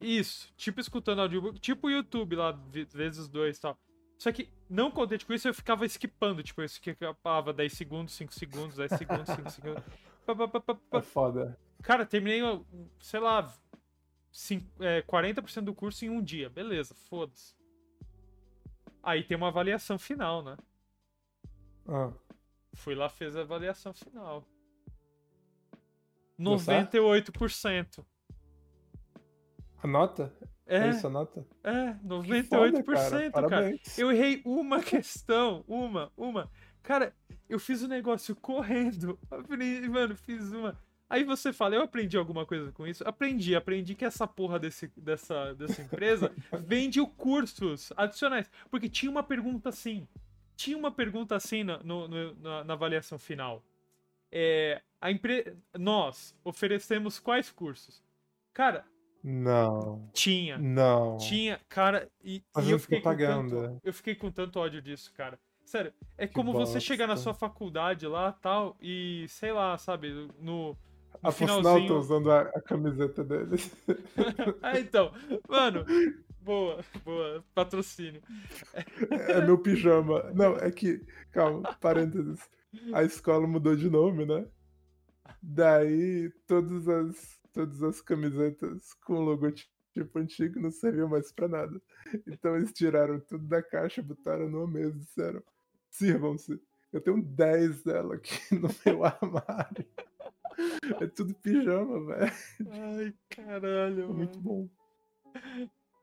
Isso, tipo escutando audiobook, tipo o YouTube lá, ve- vezes dois e tal. Só que, não contente com isso, eu ficava skipando, tipo, eu skipava 10 segundos, 5 segundos, 10 segundos, 5 segundos. Pá, pá, pá, pá. É foda. Cara, terminei, sei lá, cin- é, 40% do curso em um dia. Beleza, foda-se. Aí tem uma avaliação final, né? Ah, Fui lá, fez a avaliação final. Deu certo? 98%. a nota? É, É, isso a nota? é, Que 98%, foda, cara. Parabéns. Eu errei uma questão, uma, uma. Cara, eu fiz o negócio correndo. Mano, fiz uma. Aí você fala, eu aprendi alguma coisa com isso? Aprendi, aprendi que essa porra desse, dessa, dessa empresa vende cursos adicionais. Porque tinha uma pergunta assim. tinha uma pergunta assim no, no- na, na avaliação final. É, a empre... Nós oferecemos quais cursos? Cara, Não. tinha. Não. Tinha, cara, e, e eu fiquei tanto, eu fiquei com tanto ódio disso, cara. Sério, é Que como você chegar na bosta. sua faculdade lá, tal, e sei lá, sabe, no, no A por sinal, finalzinho. tô usando a, a camiseta deles. ah, então, mano, boa, boa, patrocínio. É meu pijama. Não, é que. Calma, parênteses. A escola mudou de nome, né? Daí todas as, todas as camisetas com o logotipo antigo não serviam mais pra nada. Então eles tiraram tudo da caixa, botaram numa mesa e disseram: sirvam-se. Eu tenho 10 dela aqui no meu armário. É tudo pijama, velho. Ai, caralho, É muito mano. bom.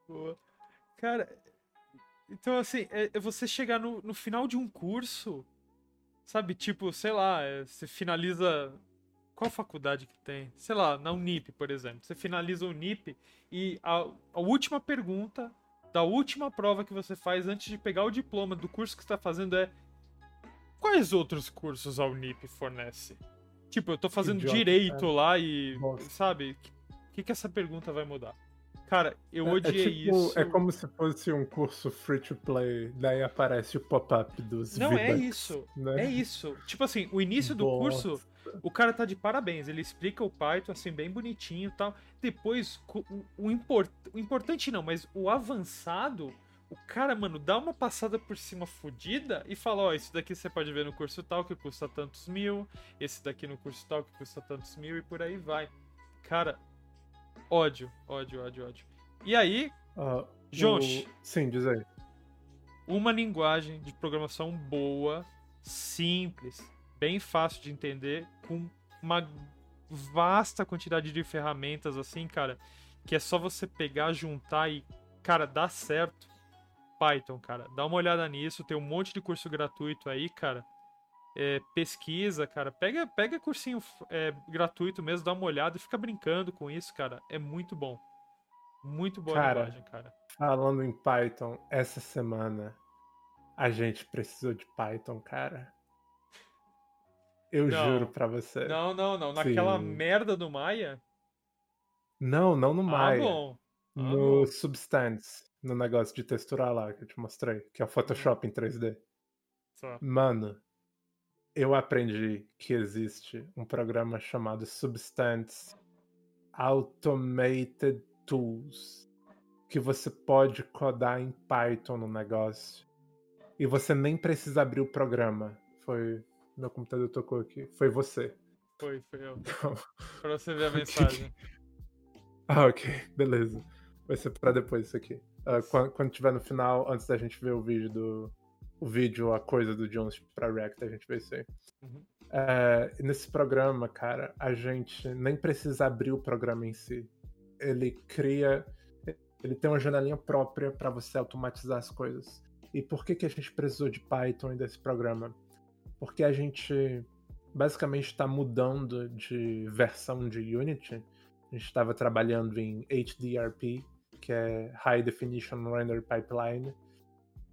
Boa. Cara, então assim, é, é você chegar no, no final de um curso, sabe, tipo, sei lá, é, você finaliza. Qual faculdade que tem? Sei lá, na Unip, por exemplo. Você finaliza o Unip e a, a última pergunta da última prova que você faz antes de pegar o diploma do curso que você tá fazendo é quais outros cursos a Unip fornece? Tipo, eu tô fazendo idiota, direito lá e, Bosta. sabe, o que, que essa pergunta vai mudar? Cara, eu É- odiei é, tipo, isso. É como se fosse um curso free to play, daí aparece o pop-up dos Não, é isso. né? É isso. Tipo assim, o início do Bosta. curso, o cara tá de parabéns. Ele explica o Python assim, bem bonitinho e tal. Depois, o, o, import, o importante não, mas o avançado, o cara, mano, dá uma passada por cima fodida e fala: Ó, esse daqui você pode ver no curso tal que custa tantos mil, esse daqui no curso tal que custa tantos mil e por aí vai. Cara, ódio, ódio, ódio, ódio. E aí, o- Josh. Sim, diz aí. uma linguagem de programação boa, simples, bem fácil de entender, com uma vasta quantidade de ferramentas assim, cara, que é só você pegar, juntar e, cara, dá certo. Python, cara, dá uma olhada nisso, tem um monte de curso gratuito aí, cara. É, pesquisa, cara, pega, pega cursinho é, gratuito mesmo, dá uma olhada e fica brincando com isso, cara. É muito bom. Muito boa Cara, linguagem, cara. Falando em Python, essa semana a gente precisou de Python, cara. Eu Não. juro pra você. Não, não, não. Naquela Sim. merda do Maia? Não, não no Maya. Ah, bom. Ah, no. Substance, no negócio de texturar lá que eu te mostrei, que é o Photoshop em 3D. Só. Mano, eu aprendi que existe um programa chamado Substance Automated Tools, que você pode codar em Python no negócio. E você nem precisa abrir o programa. Foi. Meu computador tocou aqui. Foi você. Foi, foi eu. Pra você ver a mensagem. Ah, ok, beleza. Vai ser pra depois isso aqui. Ah, quan- quando, tiver no final, antes da gente ver o vídeo do. O vídeo, a coisa do Jones pra React, a gente vê isso aí. Uhum. E nesse programa, cara, a gente nem precisa abrir o programa em si. Ele cria. Ele tem uma janelinha própria para você automatizar as coisas. E por que, que a gente precisou de Python e desse programa? Porque a gente basicamente está mudando de versão de Unity. A gente estava trabalhando em HDRP, que é High Definition Render Pipeline,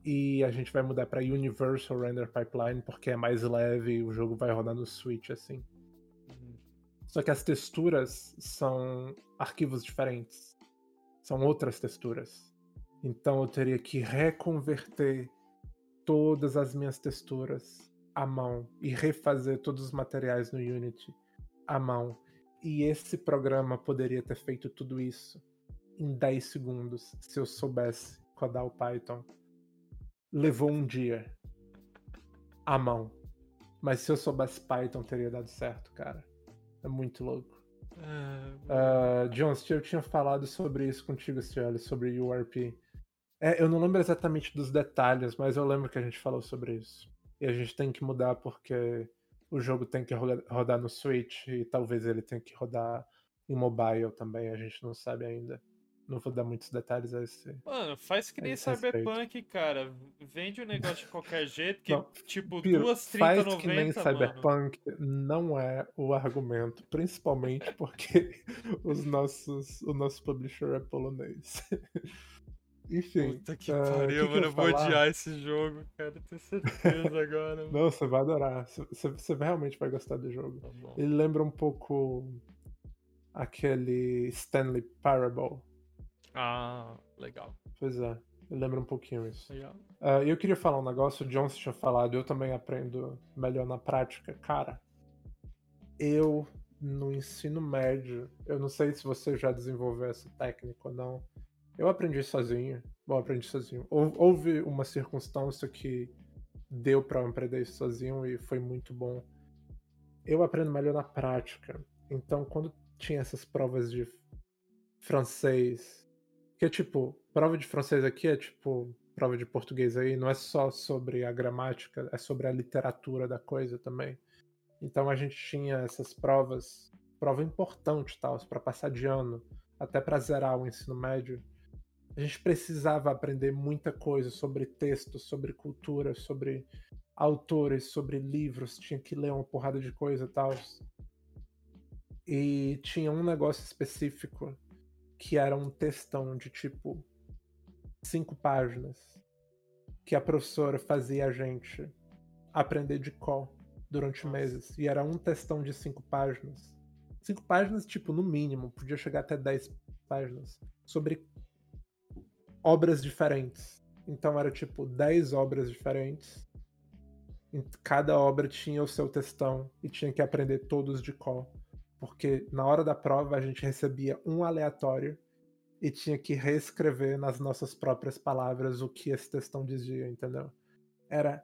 e a gente vai mudar para Universal Render Pipeline porque é mais leve e o jogo vai rodar no Switch assim. Uhum. Só que as texturas são arquivos diferentes. São outras texturas. Então eu teria que reconverter todas as minhas texturas à mão e refazer todos os materiais no Unity à mão. E esse programa poderia ter feito tudo isso em 10 segundos se eu soubesse codar o Python. Levou um dia à mão. Mas se eu soubesse Python, teria dado certo, cara. É muito louco. Ah, Uh, Jones, eu tinha falado sobre isso contigo, Cioli, sobre URP. É, eu não lembro exatamente dos detalhes, mas eu lembro que a gente falou sobre isso. E a gente tem que mudar porque o jogo tem que roda- rodar no Switch e talvez ele tenha que rodar em mobile também, a gente não sabe ainda. Não vou dar muitos detalhes a esse. Mano, faz que nem. Cyberpunk, cara. Vende o negócio de qualquer jeito, que, Não, tipo, Piro, duas faz 30, que nem 90, mano. Cyberpunk não é o argumento, principalmente porque os nossos, o nosso publisher é polonês. Enfim. Puta que ah, pariu, que que mano. eu Eu vou falar? odiar esse jogo, cara. Tenho certeza agora. mano. Não, você vai adorar. Você- Você, realmente vai gostar do jogo. Tá. Ele lembra um pouco aquele Stanley Parable. Ah, legal. Pois é, lembra um pouquinho isso. Legal. Ah, eu queria falar um negócio, o Johnson tinha falado, eu também aprendo melhor na prática. Cara, eu no ensino médio, eu não sei se você já desenvolveu essa técnica ou não. Eu aprendi sozinho. Bom, aprendi sozinho. Hou- Houve uma circunstância que deu pra eu aprender isso sozinho e foi muito bom. Eu aprendo melhor na prática. Então, quando tinha essas provas de francês, que é tipo, prova de francês aqui é tipo prova de português aí, não é só sobre a gramática, é sobre a literatura da coisa também. Então a gente tinha essas provas, prova importante tal, para passar de ano, até para zerar o ensino médio. A gente precisava aprender muita coisa sobre texto, sobre cultura, sobre autores, sobre livros, tinha que ler uma porrada de coisa tal. E tinha um negócio específico que era um textão de tipo cinco páginas que a professora fazia a gente aprender de cor durante Nossa. meses. E era um textão de cinco páginas. Cinco páginas, tipo, no mínimo, podia chegar até dez páginas. Sobre obras diferentes. Então era tipo dez obras diferentes. Cada obra tinha o seu textão e tinha que aprender todos de cor. Porque na hora da prova a gente recebia um aleatório e tinha que reescrever nas nossas próprias palavras o que esse textão dizia, entendeu? Era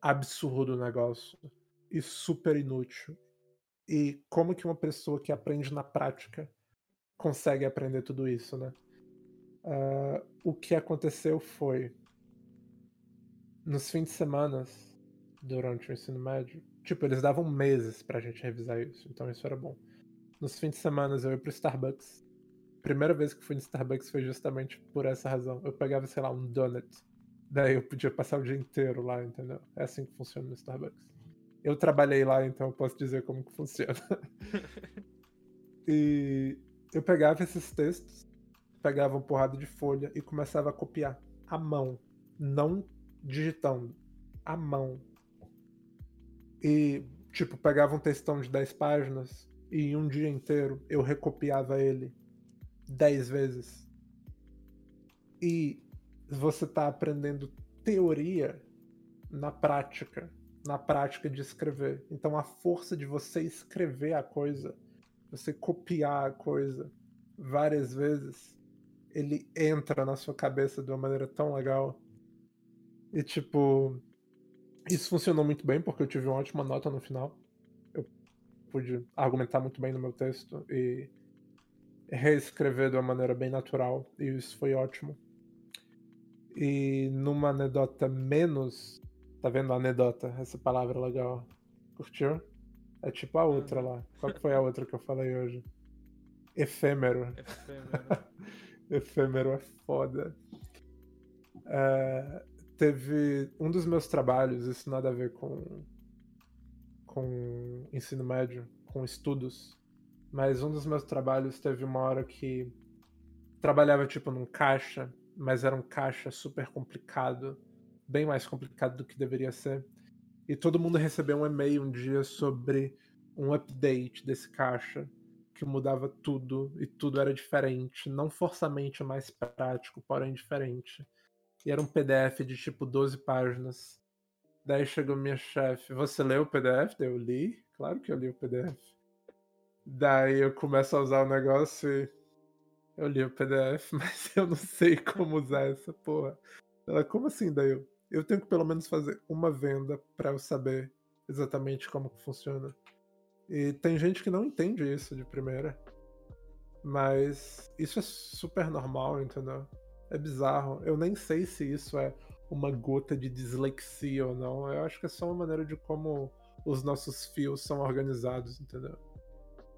absurdo o negócio e super inútil. E como que uma pessoa que aprende na prática consegue aprender tudo isso, né? Ah, o que aconteceu foi nos fins de semana durante o ensino médio, tipo, eles davam meses pra gente revisar isso, então isso era bom. Nos fins de semana eu ia pro Starbucks. Primeira vez que fui no Starbucks foi justamente por essa razão. Eu pegava, sei lá, um donut. Daí eu podia passar o dia inteiro lá, entendeu? É assim que funciona no Starbucks. Eu trabalhei lá, então eu posso dizer como que funciona. e eu pegava esses textos, pegava uma porrada de folha e começava a copiar à mão, não digitando, à mão. E, tipo, pegava um textão de 10 páginas e em um dia inteiro eu recopiava ele 10 vezes. E você tá aprendendo teoria na prática, na prática de escrever. Então a força de você escrever a coisa, você copiar a coisa várias vezes, ele entra na sua cabeça de uma maneira tão legal. E tipo, isso funcionou muito bem porque eu tive uma ótima nota no final. Pude argumentar muito bem no meu texto e reescrever de uma maneira bem natural, e isso foi ótimo. E numa anedota menos. Tá vendo a anedota? Essa palavra legal. Curtiu? É tipo a outra lá. Qual que foi a outra que eu falei hoje? Efêmero. Efêmero. Efêmero é foda. É, teve um dos meus trabalhos, isso nada a ver com, com ensino médio, com estudos, mas um dos meus trabalhos teve uma hora que trabalhava tipo num caixa, mas era um caixa super complicado, bem mais complicado do que deveria ser. E todo mundo recebeu um e-mail um dia sobre um update desse caixa que mudava tudo e tudo era diferente, não forçamente mais prático, porém diferente. E era um PDF de tipo 12 páginas. Daí chegou minha chefe, você leu o PDF? Daí eu li, claro que eu li o PDF. Daí eu começo a usar o negócio e eu li o PDF, mas eu não sei como usar essa porra. Ela, como assim? Daí eu, eu tenho que pelo menos fazer uma venda pra eu saber exatamente como funciona. E tem gente que não entende isso de primeira. Mas isso é super normal, entendeu? É bizarro. Eu nem sei se isso é uma gota de dislexia ou não. Eu acho que é só uma maneira de como os nossos fios são organizados, entendeu?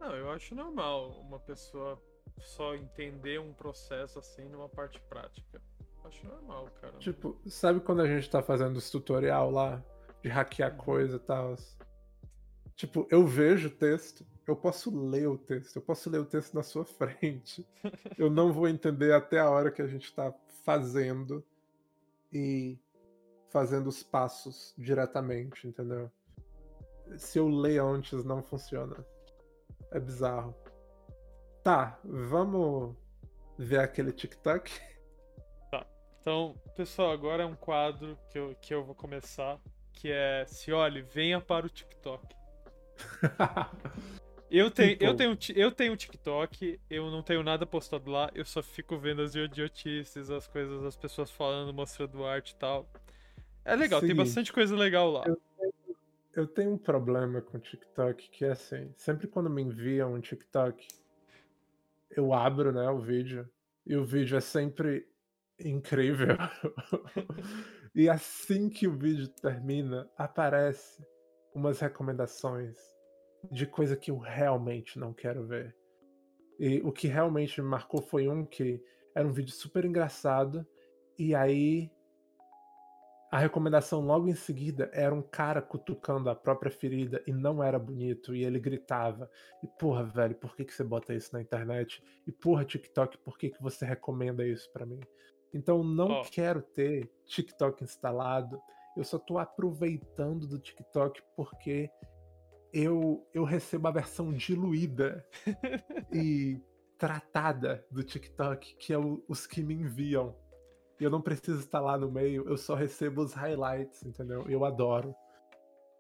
Não, eu acho normal uma pessoa só entender um processo assim numa parte prática. Acho normal, cara. Tipo, sabe quando a gente tá fazendo esse tutorial lá de hackear coisa e tal? Tipo, eu vejo o texto, eu posso ler o texto, eu posso ler o texto na sua frente. Eu não vou entender até a hora que a gente tá fazendo e fazendo os passos diretamente, entendeu? Se eu ler antes, não funciona. É bizarro. Tá, vamos ver aquele TikTok? Então, pessoal, agora é um quadro que eu, que eu vou começar, que é se olhe, venha para o TikTok. Eu tenho, eu, tenho, ti- eu tenho TikTok, eu não tenho nada postado lá, eu só fico vendo as idiotices, as coisas, as pessoas falando, mostrando arte e tal. É legal, tem Seguinte. bastante coisa legal lá. Eu tenho um problema com o TikTok que é assim, sempre quando me enviam um TikTok, eu abro, né, o vídeo, e o vídeo é sempre incrível. e assim que o vídeo termina, aparece umas recomendações de coisa que eu realmente não quero ver. E o que realmente me marcou foi um que era um vídeo super engraçado, e aí a recomendação logo em seguida era um cara cutucando a própria ferida e não era bonito, e ele gritava. E porra, velho, por que, que você bota isso na internet? E porra, TikTok, por que, que você recomenda isso pra mim? Então não Ó. quero ter TikTok instalado. Eu só tô aproveitando do TikTok porque eu, eu recebo a versão diluída e tratada do TikTok, que é o- os que me enviam. Eu não preciso estar lá no meio, eu só recebo os highlights, entendeu? Eu adoro.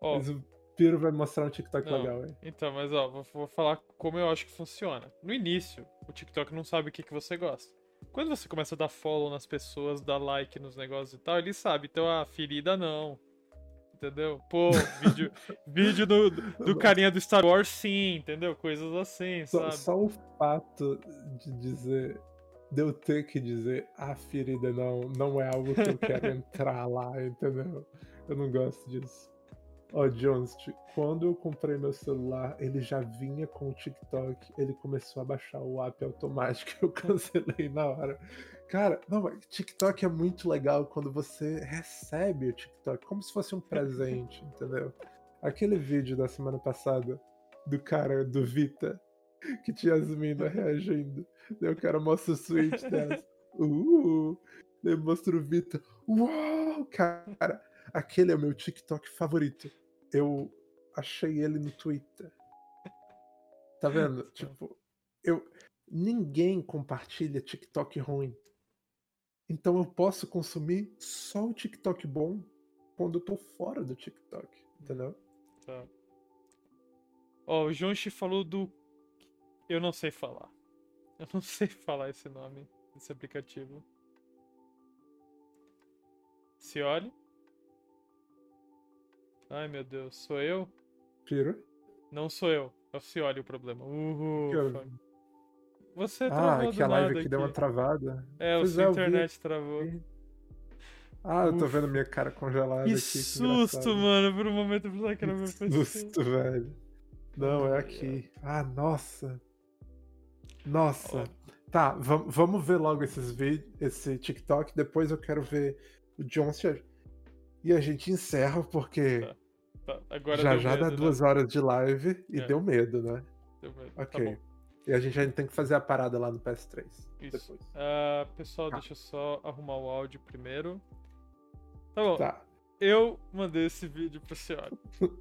Ó, Mas o Piro vai mostrar um TikTok Não. legal, hein? então, mas ó, vou, vou falar como eu acho que funciona. No início, o TikTok não sabe o que, que você gosta. Quando você começa a dar follow nas pessoas, dar like nos negócios e tal, ele sabe. Então, a ferida não. Entendeu? Pô, vídeo, vídeo do, do carinha do Star Wars, sim, entendeu? Coisas assim, Só, sabe? só o fato de dizer, de eu ter que dizer a ferida não, não é algo que eu quero entrar lá, entendeu? Eu não gosto disso. Ó, Jones, quando eu comprei meu celular, ele já vinha com o TikTok, ele começou a baixar o app automático, eu cancelei na hora. Cara, não, TikTok é muito legal quando você recebe o TikTok, como se fosse um presente, entendeu? Aquele vídeo da semana passada do cara do Vita, que tinha as minas reagindo. Daí o cara mostra o switch dela. Uh! Daí mostra o Vita. Uau! Cara, aquele é o meu TikTok favorito. Eu achei ele no Twitter. Tá vendo? Tipo, eu. Ninguém compartilha TikTok ruim. Então eu posso consumir só o TikTok bom quando eu tô fora do TikTok. Entendeu? Tá. Ó, o Jonchi falou do. Eu não sei falar. Eu não sei falar esse nome, esse aplicativo. Se olhe. Ai meu Deus, sou eu? Piro? Não sou eu. É o Cioli o problema. Uhul. Que Você Ah, travou que a live aqui deu uma travada. É, o Pois sua é, internet travou. Ah, eu tô vendo minha cara congelada Que aqui. susto, engraçado. mano. Por um momento eu pensava que era meu Que PC. susto, velho. Não, é aqui. Ah, nossa. Nossa. Tá, vam- vamos ver logo esses vídeos, esse TikTok. Depois eu quero ver o Johnson. E a gente encerra, porque Tá. Tá, já já medo, dá né? duas horas de live e É. deu medo, né? Deu medo. Tá Ok. bom. e a gente ainda tem que fazer a parada lá no PS3. Isso. Depois. Ah, pessoal, Tá. deixa eu só arrumar o áudio primeiro. Tá bom. Tá. Eu mandei esse vídeo pro senhor.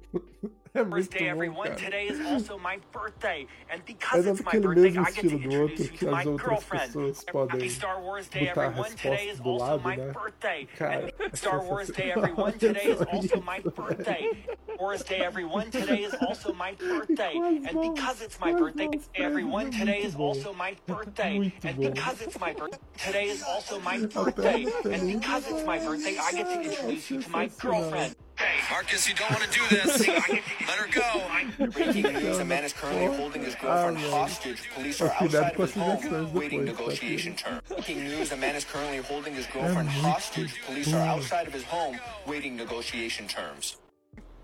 É muito birthday, bom, everyone. cara. Today is also my birthday. And É because it's my birthday, mesmo I get to estilo do outro introduce you que to my as outras girlfriend. pessoas podem Happy Star Wars Day, botar a everyone. Today resposta is do also lado, my né? birthday. Cara, é Star Wars Day, everyone. Today is also my birthday. Wars Day, everyone. Today is also my birthday. And because it's my birthday, everyone. Today is also my birthday. And because it's my birthday, today is also my birthday. And because it's my birthday, I get to introduce you to my girlfriend. Hey, Marcus, you don't want to do this. Let her go. Breaking news: a man is currently holding his girlfriend hostage. Police are outside of his home waiting negotiation filho? terms. Breaking news: a man is currently holding his girlfriend hostage. Police are outside of his home waiting negotiation terms.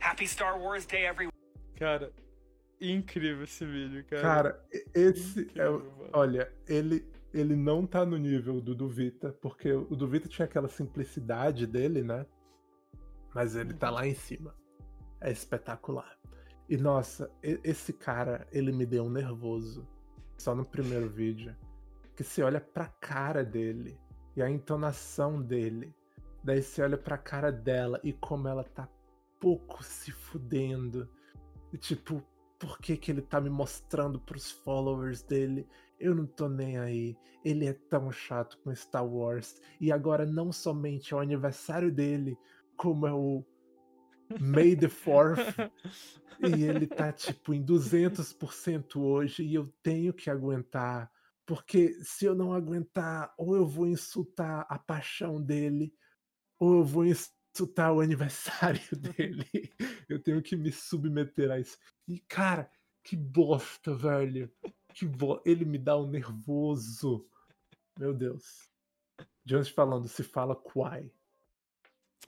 Happy Star Wars Day, everyone. Cara, incrível esse vídeo, cara. Cara, esse é. Incrível, mano. Olha, ele, ele não tá no nível do Duvita, porque o Duvita tinha aquela simplicidade dele, né? Mas ele tá lá em cima. É espetacular. E nossa, esse cara, ele me deu um nervoso. Só no primeiro vídeo. Que você olha pra cara dele e a entonação dele. Daí você olha pra cara dela e como ela tá pouco se fudendo. E tipo, por que que ele tá me mostrando pros followers dele? Eu não tô nem aí. Ele é tão chato com Star Wars. E agora não somente é o aniversário dele, como é o May the 4th. E ele tá tipo em 200% hoje e eu tenho que aguentar. Porque se eu não aguentar, ou eu vou insultar a paixão dele, ou eu vou insultar o aniversário dele. Eu tenho que me submeter a isso. E cara, que bosta, velho. Que bo... Ele me dá um nervoso. Meu Deus. Jones falando, se fala Kwai.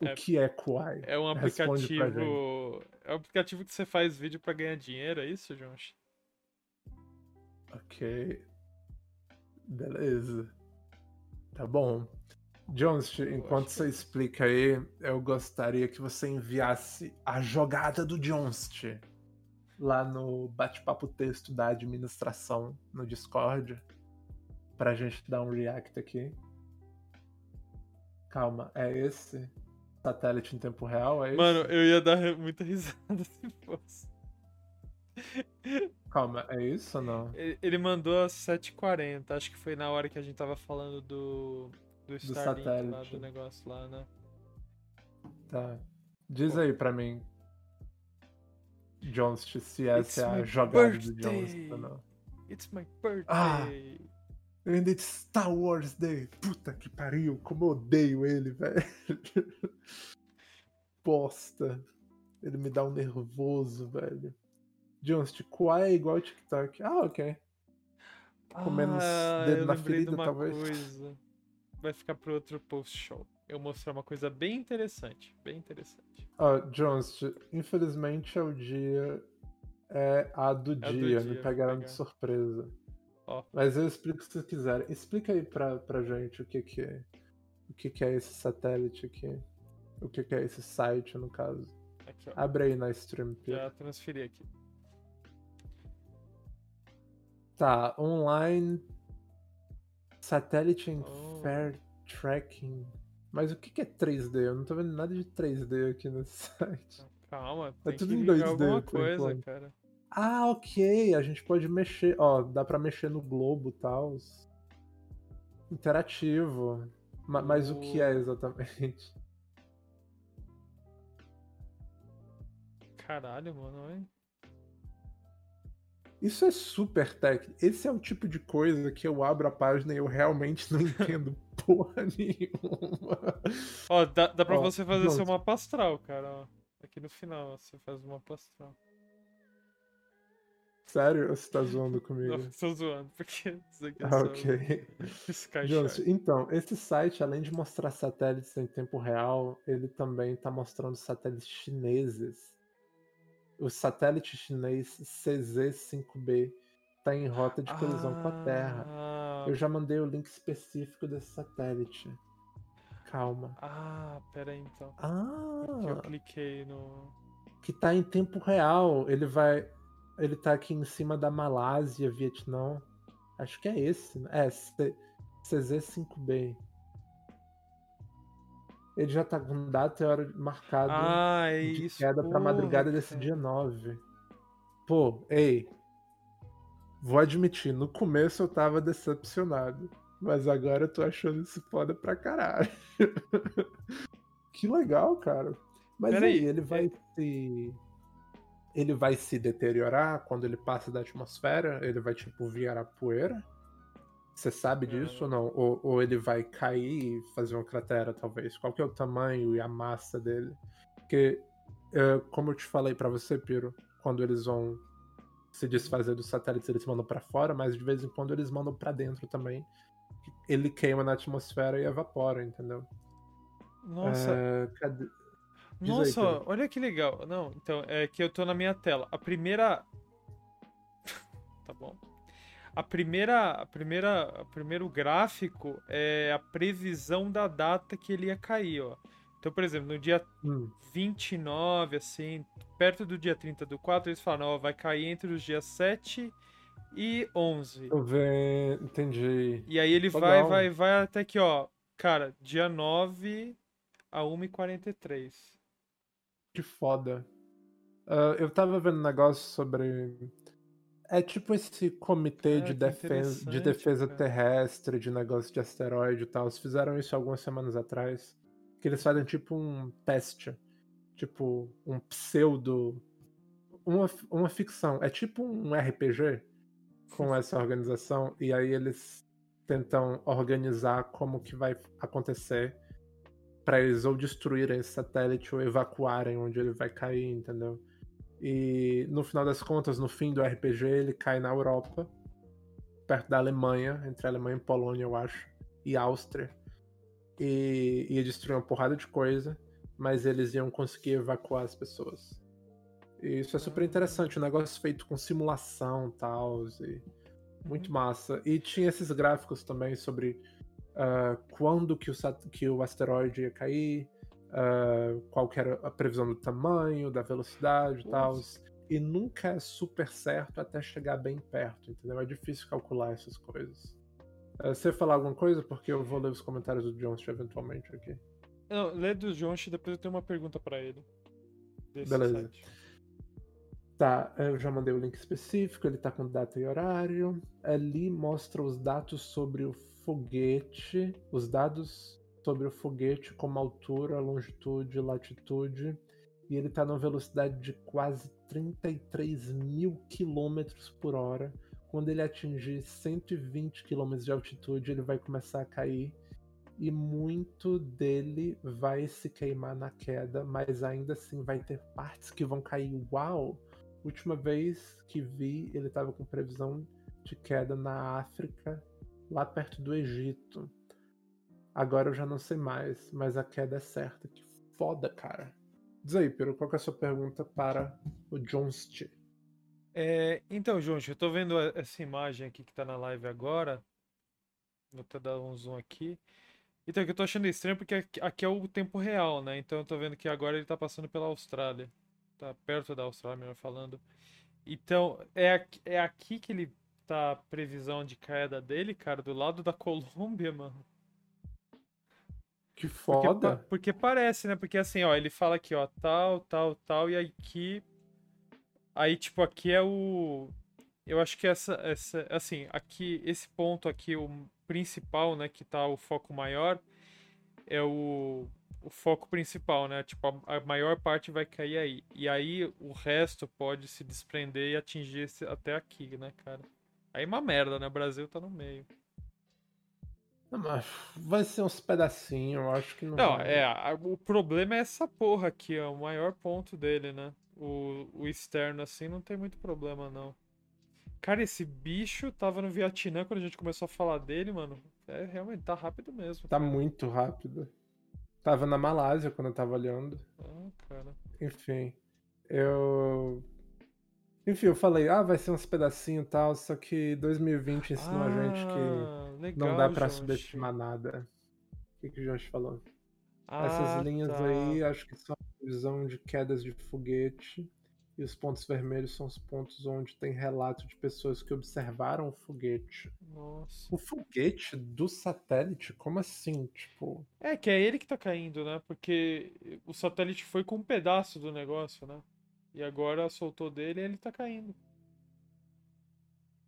O É- que é Kwai? É um aplicativo. É um aplicativo que você faz vídeo pra ganhar dinheiro, é isso, Jones? Ok. Beleza. Tá bom. Jones, enquanto você explica aí, eu gostaria que você enviasse a jogada do Jones lá no bate-papo texto da administração no Discord pra gente dar um react aqui. Calma, é esse? Satélite em tempo real? É esse? Mano, eu ia dar muita risada se fosse. Calma, é isso ou não? Ele mandou às 7h40, acho que foi na hora que a gente tava falando do. Do Starlink lá, satélite. do negócio lá, né? Tá. Diz aí pra mim, Jones, se It's essa é a my jogada do Jones birthday. ou não. It's my birthday! Ah. Ainda it's Star Wars Day. Puta que pariu, como eu odeio ele, velho. Bosta. Ele me dá um nervoso, velho. Jones, qual é igual ao TikTok? Ah, ok. Com menos Ah, dedo eu na ferida, de uma talvez. coisa. Vai ficar pro outro post show. Eu mostrar uma coisa bem interessante. Bem interessante. Ó, Jones, infelizmente é o dia. É a do É do dia, me dia, pegaram pegar. de surpresa. Ó. Mas eu explico se vocês quiserem. Explica aí pra, pra gente o que que é. O que que é esse satélite aqui. O que que é esse site, no caso. Aqui. Abre aí na stream. Já transferi aqui. Tá, online. Satélite em Oh. Fair Tracking. Mas o que é 3D? Eu não tô vendo nada de 3D aqui nesse site. Calma, tem tudo que em ligar 2D alguma coisa, cara. Ah, ok. A gente pode mexer. Ó, dá pra mexer no globo e tal. Interativo. Ma- Mas o que é exatamente? Caralho, mano, hein? Isso é super tech. Esse é o tipo de coisa que eu abro a página e eu realmente não entendo porra nenhuma. Ó, dá, dá pra Ó, você fazer seu pronto. mapa astral, cara, ó. Aqui no final, ó, você faz o mapa astral. Sério? Você tá zoando Não, comigo? tô zoando, porque isso aqui é Ah, ok. Jones, então, esse site, além de mostrar satélites em tempo real, ele também tá mostrando satélites chineses. O satélite chinês CZ-5B tá em rota de colisão com a Terra. Ah, Eu já mandei o link específico desse satélite. Calma. Ah, pera aí então. Ah, Aqui eu cliquei no. que tá em tempo real. Ele vai. Ele tá aqui em cima da Malásia, Vietnã. Acho que é esse. né? É, C- CZ5B. Ele já tá com data e hora marcada Ah, é de isso. queda pra madrugada desse cara. dia 9. Pô, ei. Vou admitir, no começo eu tava decepcionado. Mas agora eu tô achando isso foda pra caralho. que legal, cara. Mas Pera aí, aí, ele vai é- se. Ele vai se deteriorar quando ele passa da atmosfera? Ele vai, tipo, virar poeira? Você sabe disso ou não? Ou, ou ele vai cair e fazer uma cratera, talvez? Qual que é o tamanho e a massa dele? Porque, é, como eu te falei pra você, Piro, quando eles vão se desfazer dos satélites, eles mandam pra fora, mas de vez em quando eles mandam pra dentro também. Ele queima na atmosfera e evapora, entendeu? Nossa, É, cadê- aí, nossa, Pedro. olha que legal. Não, então, é que eu tô na minha tela. A primeira. A primeira, a primeira, o primeiro gráfico é a previsão da data que ele ia cair, ó. Então, por exemplo, no dia Hum, 29, assim, perto do dia 30 do 4, eles falam, ó, vai cair entre os dias 7 e 11. eu vendo, entendi. E aí ele Legal. vai, vai, vai até aqui, ó. Cara, dia 9 a 1h43. Que foda. Ah, eu tava vendo um negócio sobre. É tipo esse comitê Ah, de, defesa, de defesa cara. terrestre, de negócio de asteroide e tal. Eles fizeram isso algumas semanas atrás. Que eles fazem tipo um teste. Tipo, um pseudo. Uma, uma ficção. É tipo um RPG com essa organização. E aí eles tentam organizar como que vai acontecer para eles ou destruírem esse satélite ou evacuarem onde ele vai cair, entendeu? E no final das contas, no fim do RPG, ele cai na Europa, perto da Alemanha, entre Alemanha e Polônia, eu acho, e Áustria. E ia destruir uma porrada de coisa, mas eles iam conseguir evacuar as pessoas. E isso é super interessante, um negócio feito com simulação tal, e muito massa. E tinha esses gráficos também sobre ah, quando que o, que o asteroide ia cair, ah, qual que era a previsão do tamanho, da velocidade e tal. E nunca é super certo até chegar bem perto, entendeu? É difícil calcular essas coisas. Ah, você falar alguma coisa? Porque eu vou ler os comentários do Jones eventualmente aqui. Não, lê do Jonch, depois eu tenho uma pergunta pra ele. Beleza. site. Tá, eu já mandei o link específico, ele tá com data e horário. Ali mostra os dados sobre o foguete, os dados sobre o foguete como altura, longitude, latitude. E ele tá numa velocidade de quase 33 mil quilômetros por hora. Quando ele atingir 120 quilômetros de altitude, ele vai começar a cair. E muito dele vai se queimar na queda, mas ainda assim vai ter partes que vão cair. Uau! Última vez que vi, ele tava com previsão de queda na África, lá perto do Egito. Agora eu já não sei mais, mas a queda é certa. Que foda, cara. Diz aí, Pedro, qual é a sua pergunta para o Johnst? É, então, Jonch, eu tô vendo essa imagem aqui que tá na live agora. Vou até dar um zoom aqui. Então, que eu tô achando estranho porque aqui é o tempo real, né? Então eu tô vendo que agora ele tá passando pela Austrália. Tá perto da Austrália, melhor falando. Então, é aqui, é aqui que ele tá a previsão de queda dele, cara, do lado da Colômbia, mano. Que Porque, foda! pa- porque parece, né? Porque assim, ó, ele fala aqui, ó, tal, tal, tal, e aqui. Aí, tipo, aqui é o. Eu acho que essa, essa, assim, aqui, esse ponto aqui, o principal, né, que tá o foco maior, é o, o foco principal, né? Tipo, a, a maior parte vai cair aí. E aí o resto pode se desprender e atingir esse, até aqui, né, cara? Aí é uma merda, né? O Brasil tá no meio. Não, mas vai ser uns pedacinhos, eu acho que não. Não, vai. é, o problema é essa porra aqui, ó, o maior ponto dele, né? O, o externo, assim, não tem muito problema, não. Cara, esse bicho tava no Vietnã quando a gente começou a falar dele, mano. É, realmente, tá rápido mesmo. Tá cara. muito rápido. Tava na Malásia quando eu tava olhando. Ah, cara. Enfim, eu. Enfim, eu falei, ah, vai ser uns pedacinhos e tal, só que 2020 ensinou a gente que Ah, legal, não dá pra Jonchi. subestimar nada. O que, que o Josh falou? Ah, Essas linhas tá. aí, acho que são a visão de quedas de foguete. E os pontos vermelhos são os pontos onde tem relato de pessoas que observaram o foguete. Nossa. O foguete do satélite? Como assim? Tipo. É, que é ele que tá caindo, né? Porque o satélite foi com um pedaço do negócio, né? E agora soltou dele e ele tá caindo.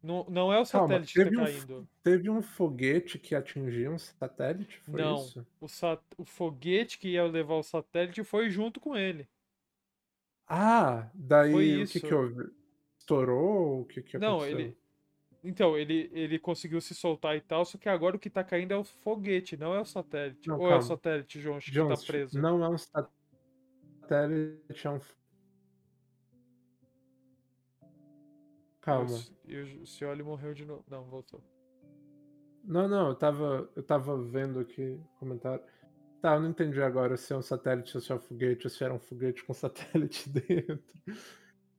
Não, não é o Calma, satélite que teve tá um, caindo. teve um foguete que atingiu um satélite? Foi Não. isso? O, sat... o foguete que ia levar o satélite foi junto com ele. Ah, daí Foi o que isso. que houve? Estourou? O que que Não, aconteceu? ele. Então, ele, ele conseguiu se soltar e tal, só que agora o que tá caindo é o foguete, não é o satélite. Não, Ou é o calma. satélite, João, que tá Jones, preso? não é um satélite, é um... Calma. E o, Cioli morreu de novo. Não, voltou. Não, não, eu tava, eu tava vendo aqui o comentário. Tá, eu não entendi agora se é um satélite ou se é um foguete, ou se era um foguete com satélite dentro.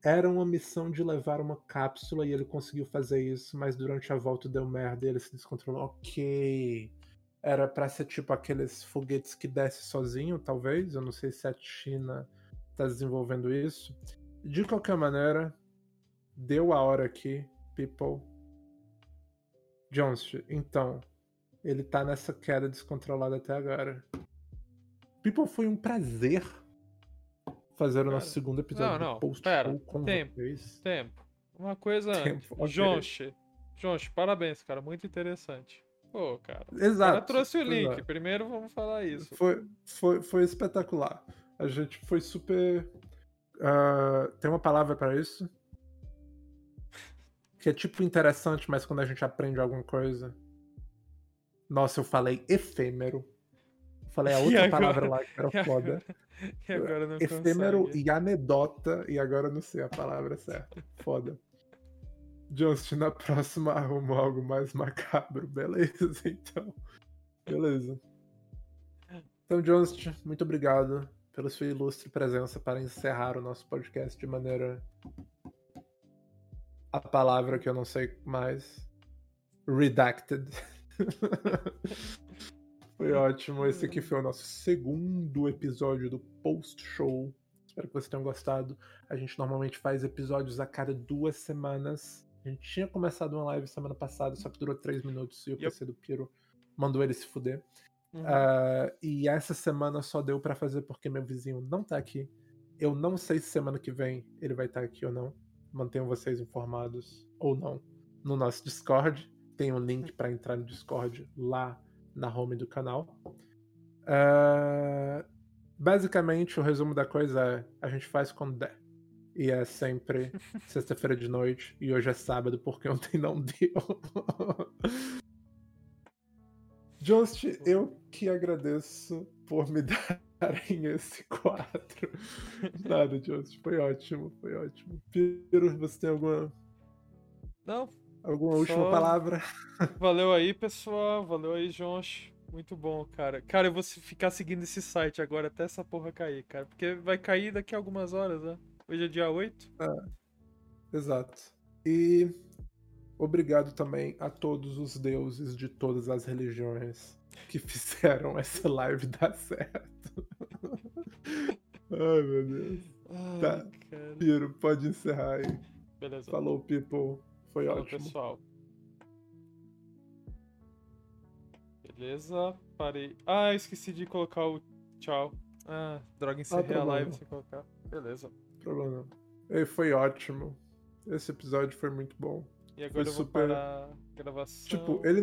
Era uma missão de levar uma cápsula e ele conseguiu fazer isso, mas durante a volta deu merda e ele se descontrolou. Ok. era pra ser tipo aqueles foguetes que desce sozinho, talvez. Eu não sei se a China tá desenvolvendo isso. De qualquer maneira, deu a hora aqui, people. Jones, então, ele tá nessa queda descontrolada até agora. People, foi um prazer fazer o nosso segundo episódio não, não, do Post pera, com tempo. vocês. Tempo. Uma coisa Tempo, antes. Jonche. Jonche, parabéns, cara. Muito interessante. Pô, cara. Exato. cara trouxe o link. é. Primeiro vamos falar isso. Foi, foi, foi espetacular. A gente foi super. ah, tem uma palavra para isso? Que é tipo interessante, mas quando a gente aprende alguma coisa. Nossa, eu falei efêmero. Falei a outra palavra lá que E era foda. E agora não Efêmero consegue. e anedota, e agora eu não sei a palavra certa. Foda. Justin, na próxima arruma algo mais macabro, beleza? Então. Beleza. Então, Justin, muito obrigado pela sua ilustre presença para encerrar o nosso podcast de maneira. A palavra que eu não sei mais. Redacted. Foi ótimo. Esse aqui foi o nosso segundo episódio do Post Show. Espero que vocês tenham gostado. A gente normalmente faz episódios a cada duas semanas. A gente tinha começado uma live semana passada, só que durou três minutos e o Yep. PC do Piro mandou ele se fuder. Uhum. Ah, e essa semana só deu pra fazer porque meu vizinho não tá aqui. Eu não sei se semana que vem ele vai estar aqui ou não. Mantenho vocês informados ou não no nosso Discord. Tem um link pra entrar no Discord lá na home do canal. Ah, basicamente, o resumo da coisa é: a gente faz quando der. E é sempre sexta-feira de noite. E hoje é sábado, porque ontem não deu. Just, eu que agradeço por me darem esse quadro. Nada, Just, foi ótimo, foi ótimo. Piro, você tem alguma, Não, alguma última Só- palavra? valeu aí, pessoal. Valeu aí, Jonche. Muito bom, cara. Cara, eu vou ficar seguindo esse site agora até essa porra cair, cara. Porque vai cair daqui a algumas horas, né? Hoje é dia 8. Exato. E obrigado também a todos os deuses de todas as religiões que fizeram essa live dar certo. Ai, meu Deus. Ai, Tá. cara. Piro, pode encerrar aí. Beleza. Falou, people. Foi Falou, ótimo. pessoal. Beleza, parei. Ah, esqueci de colocar o tchau. Ah, droga, encerrei a problema. live sem colocar. Beleza. Problema. E foi ótimo. Esse episódio foi muito bom. E agora eu vou super- parar a gravação. Tipo, ele